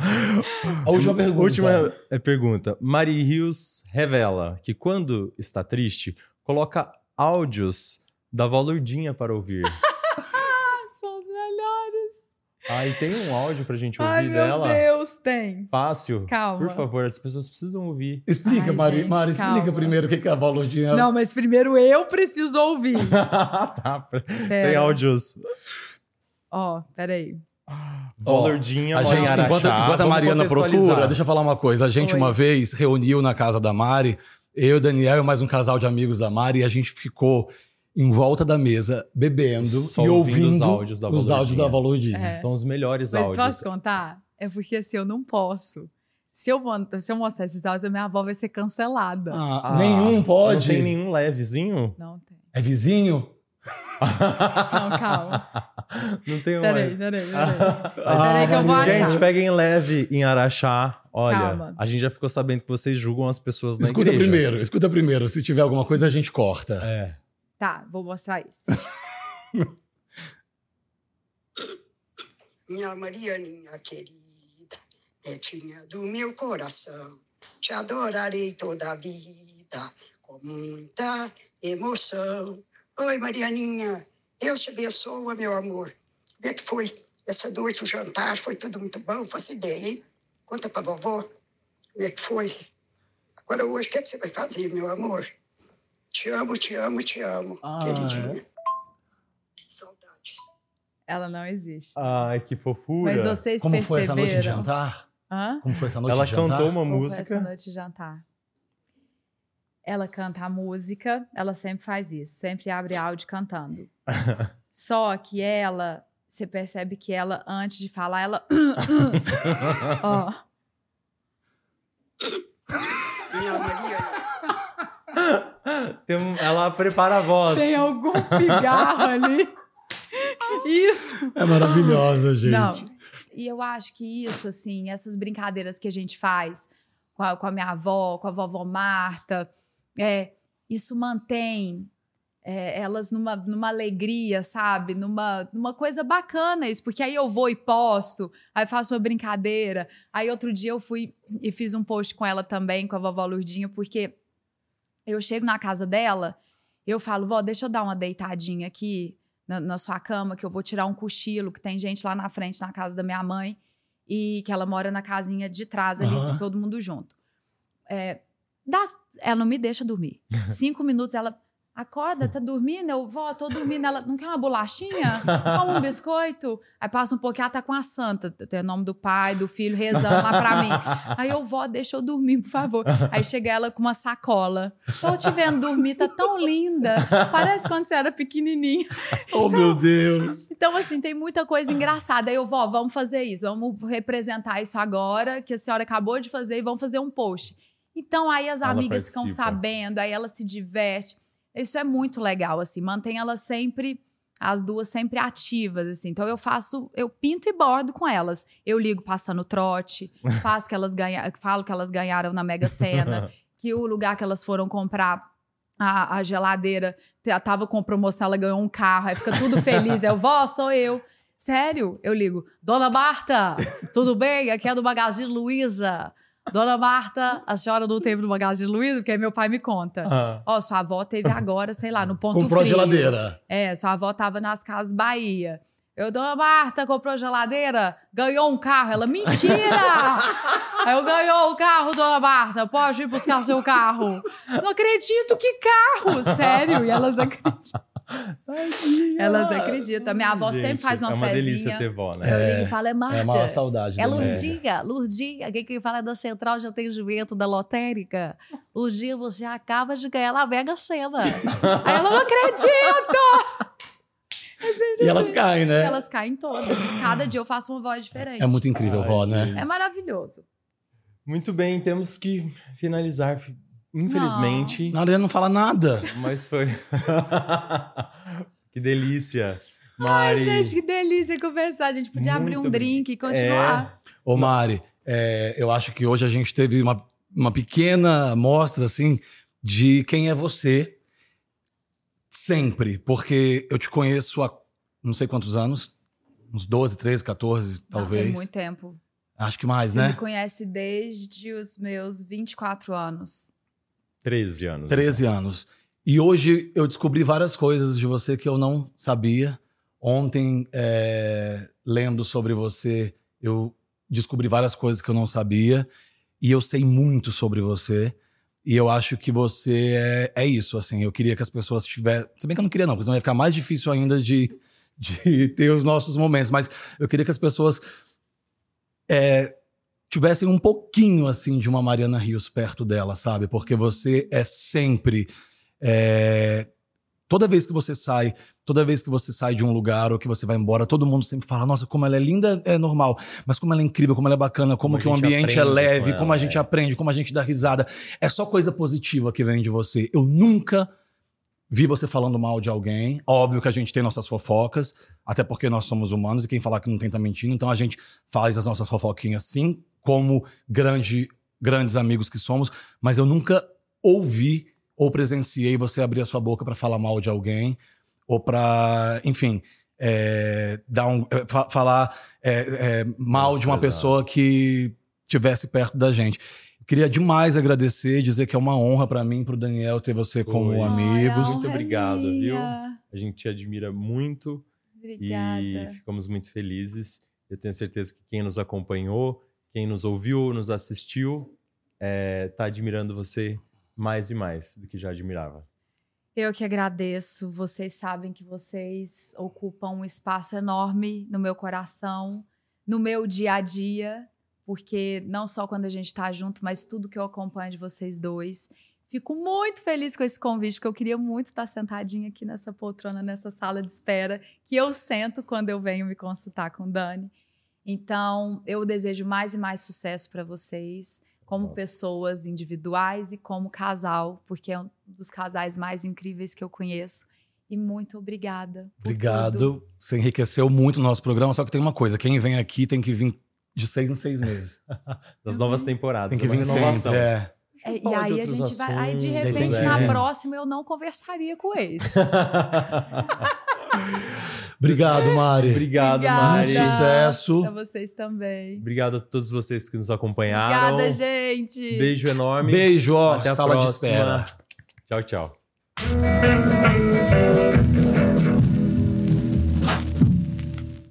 A última pergunta. Última é, pergunta. Mari Rios revela que quando está triste, coloca áudios da Vó Lourdinha para ouvir. São os melhores. Ah, e tem um áudio pra gente ouvir Ai, meu dela? Deus, tem. Fácil. Calma. Por favor, as pessoas precisam ouvir. Explica, Ai, Mari. gente, Mari, explica primeiro o que é a Valordinha. Não, mas primeiro eu preciso ouvir. tá. Tem Pera. áudios. Ó, peraí. Vó Ó, Lourdinha, A gente, enquanto, enquanto a Mariana procura, deixa eu falar uma coisa. A gente, Oi. uma vez, reuniu na casa da Mari, eu, o Daniel e mais um casal de amigos da Mari, e a gente ficou em volta da mesa, bebendo Só e ouvindo ouvindo os áudios da os áudios da Valordinha. Valordinha. É. São os melhores Mas áudios. posso contar? É porque assim, eu não posso. Se eu, se eu mostrar esses áudios, a minha avó vai ser cancelada. Ah, Ah, nenhum pode. Não tem nenhum levezinho? Não tem. É vizinho? Não, calma. Não tem um Peraí, peraí, peraí. Ah, Peraí que eu vou Maria. achar. Gente, peguem leve em Araxá. Olha, Calma. a gente já ficou sabendo que vocês julgam as pessoas na Escuta igreja. primeiro, escuta primeiro. Se tiver alguma coisa, a gente corta. É. Tá, vou mostrar isso. Minha Marianinha querida, netinha do meu coração, te adorarei toda a vida, com muita emoção. Oi, Marianinha, Deus te abençoe, meu amor. Como é que foi essa noite, o jantar? Foi tudo muito bom? Faço ideia, hein? Conta pra vovó. Como é que foi? Agora hoje, o que, é que você vai fazer, meu amor? Te amo, te amo, te amo, Ah, queridinha. Saudades. Ela não existe. Ai, que fofura. Mas vocês Como foi essa perceberam? noite de jantar? Hã? Como foi essa noite Ela de jantar? cantou uma Como foi essa música. noite de jantar? Ela canta a música, ela sempre faz isso, sempre abre áudio cantando. Só que ela você percebe que ela, antes de falar, ela. Ó. Minha Maria, Tem um- ela prepara a voz. Tem algum pigarro ali. Isso. É maravilhosa, gente. Não. E eu acho que isso, assim, essas brincadeiras que a gente faz com a, com a minha avó, com a vovó Marta, é, isso mantém é, elas numa, numa alegria, sabe? Numa, numa coisa bacana isso, porque aí eu vou e posto, aí faço uma brincadeira. Aí outro dia eu fui e fiz um post com ela também, com a vovó Lurdinha, porque eu chego na casa dela, eu falo, vó, deixa eu dar uma deitadinha aqui na, na sua cama, que eu vou tirar um cochilo, que tem gente lá na frente, na casa da minha mãe, e que ela mora na casinha de trás ali, que todo mundo junto. É, dá- ela não me deixa dormir. Cinco minutos, ela acorda, tá dormindo? Eu, vó, tô dormindo. Ela, não quer uma bolachinha? Toma um biscoito? Aí passa um pouquinho, ela tá com a santa, tem o nome do pai, do filho, rezando lá pra mim. Aí eu, vó, deixa eu dormir, por favor. Aí chega ela com uma sacola. Tô te vendo dormir, tá tão linda. Parece quando você era pequenininha. Oh, meu Deus. Então, assim, tem muita coisa engraçada. Aí eu, vó, vamos fazer isso, vamos representar isso agora, que a senhora acabou de fazer, e vamos fazer um post. Então, aí as Ela amigas ficam participa. sabendo, aí ela se diverte. Isso é muito legal, assim, mantém elas sempre, as duas sempre ativas, assim. Então, eu faço, eu pinto e bordo com elas. Eu ligo passando trote, faço que elas ganha, falo que elas ganharam na Mega Sena, que o lugar que elas foram comprar a, a geladeira tava com promoção, ela ganhou um carro, aí fica tudo feliz. Eu, vó, sou eu. Sério? Eu ligo, Dona Marta, tudo bem? Aqui é do Magazine Luiza. Dona Marta, a senhora não teve no Magazine Luiza? Porque aí meu pai me conta. Ah, Ó, sua avó teve agora, sei lá, no Ponto Comprou a Frio. geladeira. É, sua avó tava nas casas Bahia. Eu, Dona Marta, comprou geladeira, ganhou um carro. Ela, mentira! Eu, ganhou o carro, Dona Marta, pode ir buscar seu carro. Não acredito, que carro! Sério, e elas acreditam. Elas acreditam. Minha avó sempre gente, faz uma É uma delícia fezinha. ter vó, né? Eu ligo e falo, é Marta. É a maior saudade. É. Lurdinha, Lurdinha, quem que fala é da Central de Atendimento da Lotérica. Lurdinha, você acaba de ganhar na Mega Sena. Aí ela, não acredito! E elas caem, né? Elas caem todas. Cada dia eu faço uma voz diferente. É muito incrível, Ai, vó, né? É maravilhoso. Muito bem, temos que finalizar, fi- infelizmente. A Ariana não fala nada. Mas foi. que delícia. Mari. Ai, gente, que delícia conversar. A gente podia abrir Muito um obri- drink e continuar. Ô, Mari, é, eu acho que hoje a gente teve uma, uma pequena amostra, assim, de quem é você sempre. Porque eu te conheço há não sei quantos anos. Uns 12, 13, 14, Não, talvez. tem muito tempo. Acho que mais, Você né? me conhece desde os meus 24 anos. 13 anos. 13 anos. E hoje eu descobri várias coisas de você que eu não sabia. Ontem, é, lendo sobre você, eu descobri várias coisas que eu não sabia. E eu sei muito sobre você. E eu acho que você é, é isso, assim. Eu queria que as pessoas tivessem. Se bem que eu não queria, não, porque senão ia ficar mais difícil ainda de, de ter os nossos momentos. Mas eu queria que as pessoas é, tivessem um pouquinho, assim, de uma Mariana Rios perto dela, sabe? Porque você é sempre. é, toda vez que você sai, toda vez que você sai de um lugar ou que você vai embora, todo mundo sempre fala: Nossa, como ela é linda, é normal, mas como ela é incrível, como ela é bacana, como, Como que o ambiente é leve, com como a ela, gente é. aprende, como a gente dá risada. É só coisa positiva que vem de você. Eu nunca vi você falando mal de alguém. Óbvio que a gente tem nossas fofocas, até porque nós somos humanos e quem falar que não tem tá mentindo. Então a gente faz as nossas fofoquinhas sim, como grande, grandes amigos que somos, mas eu nunca ouvi ou presenciei você abrir a sua boca pra falar mal de alguém ou pra, enfim, é, dar um, é, fa- falar é, é, mal de uma Exato. pessoa que tivesse perto da gente. Queria demais agradecer, dizer que é uma honra pra mim, e pro Daniel ter você como amigos. Ai, Muito obrigado, viu? A gente te admira muito Obrigada. e ficamos muito felizes. Eu tenho certeza que quem nos acompanhou, quem nos ouviu, nos assistiu, está admirando você mais e mais do que já admirava. Eu que agradeço. Vocês sabem que vocês ocupam um espaço enorme no meu coração, no meu dia a dia, porque não só quando a gente está junto, mas tudo que eu acompanho de vocês dois. Fico muito feliz com esse convite, porque eu queria muito estar sentadinha aqui nessa poltrona, nessa sala de espera, que eu sento quando eu venho me consultar com Dani. Então, eu desejo mais e mais sucesso para vocês, como Nossa. pessoas individuais e como casal, porque é um dos casais mais incríveis que eu conheço. E muito obrigada. Obrigado. Tudo. Você enriqueceu muito o nosso programa, só que tem uma coisa: quem vem aqui tem que vir de seis em seis meses. Das novas temporadas. Tem que vir sempre. É. É, e aí a gente assuntos, vai. Aí de repente, na próxima, eu não conversaria com eles. Obrigado, Mari. Obrigado, Mari. Muito sucesso. Pra vocês também. Obrigado a todos vocês que nos acompanharam. Obrigada, gente. Beijo enorme. Beijo, ó. Até a sala próxima. de espera. Tchau, tchau.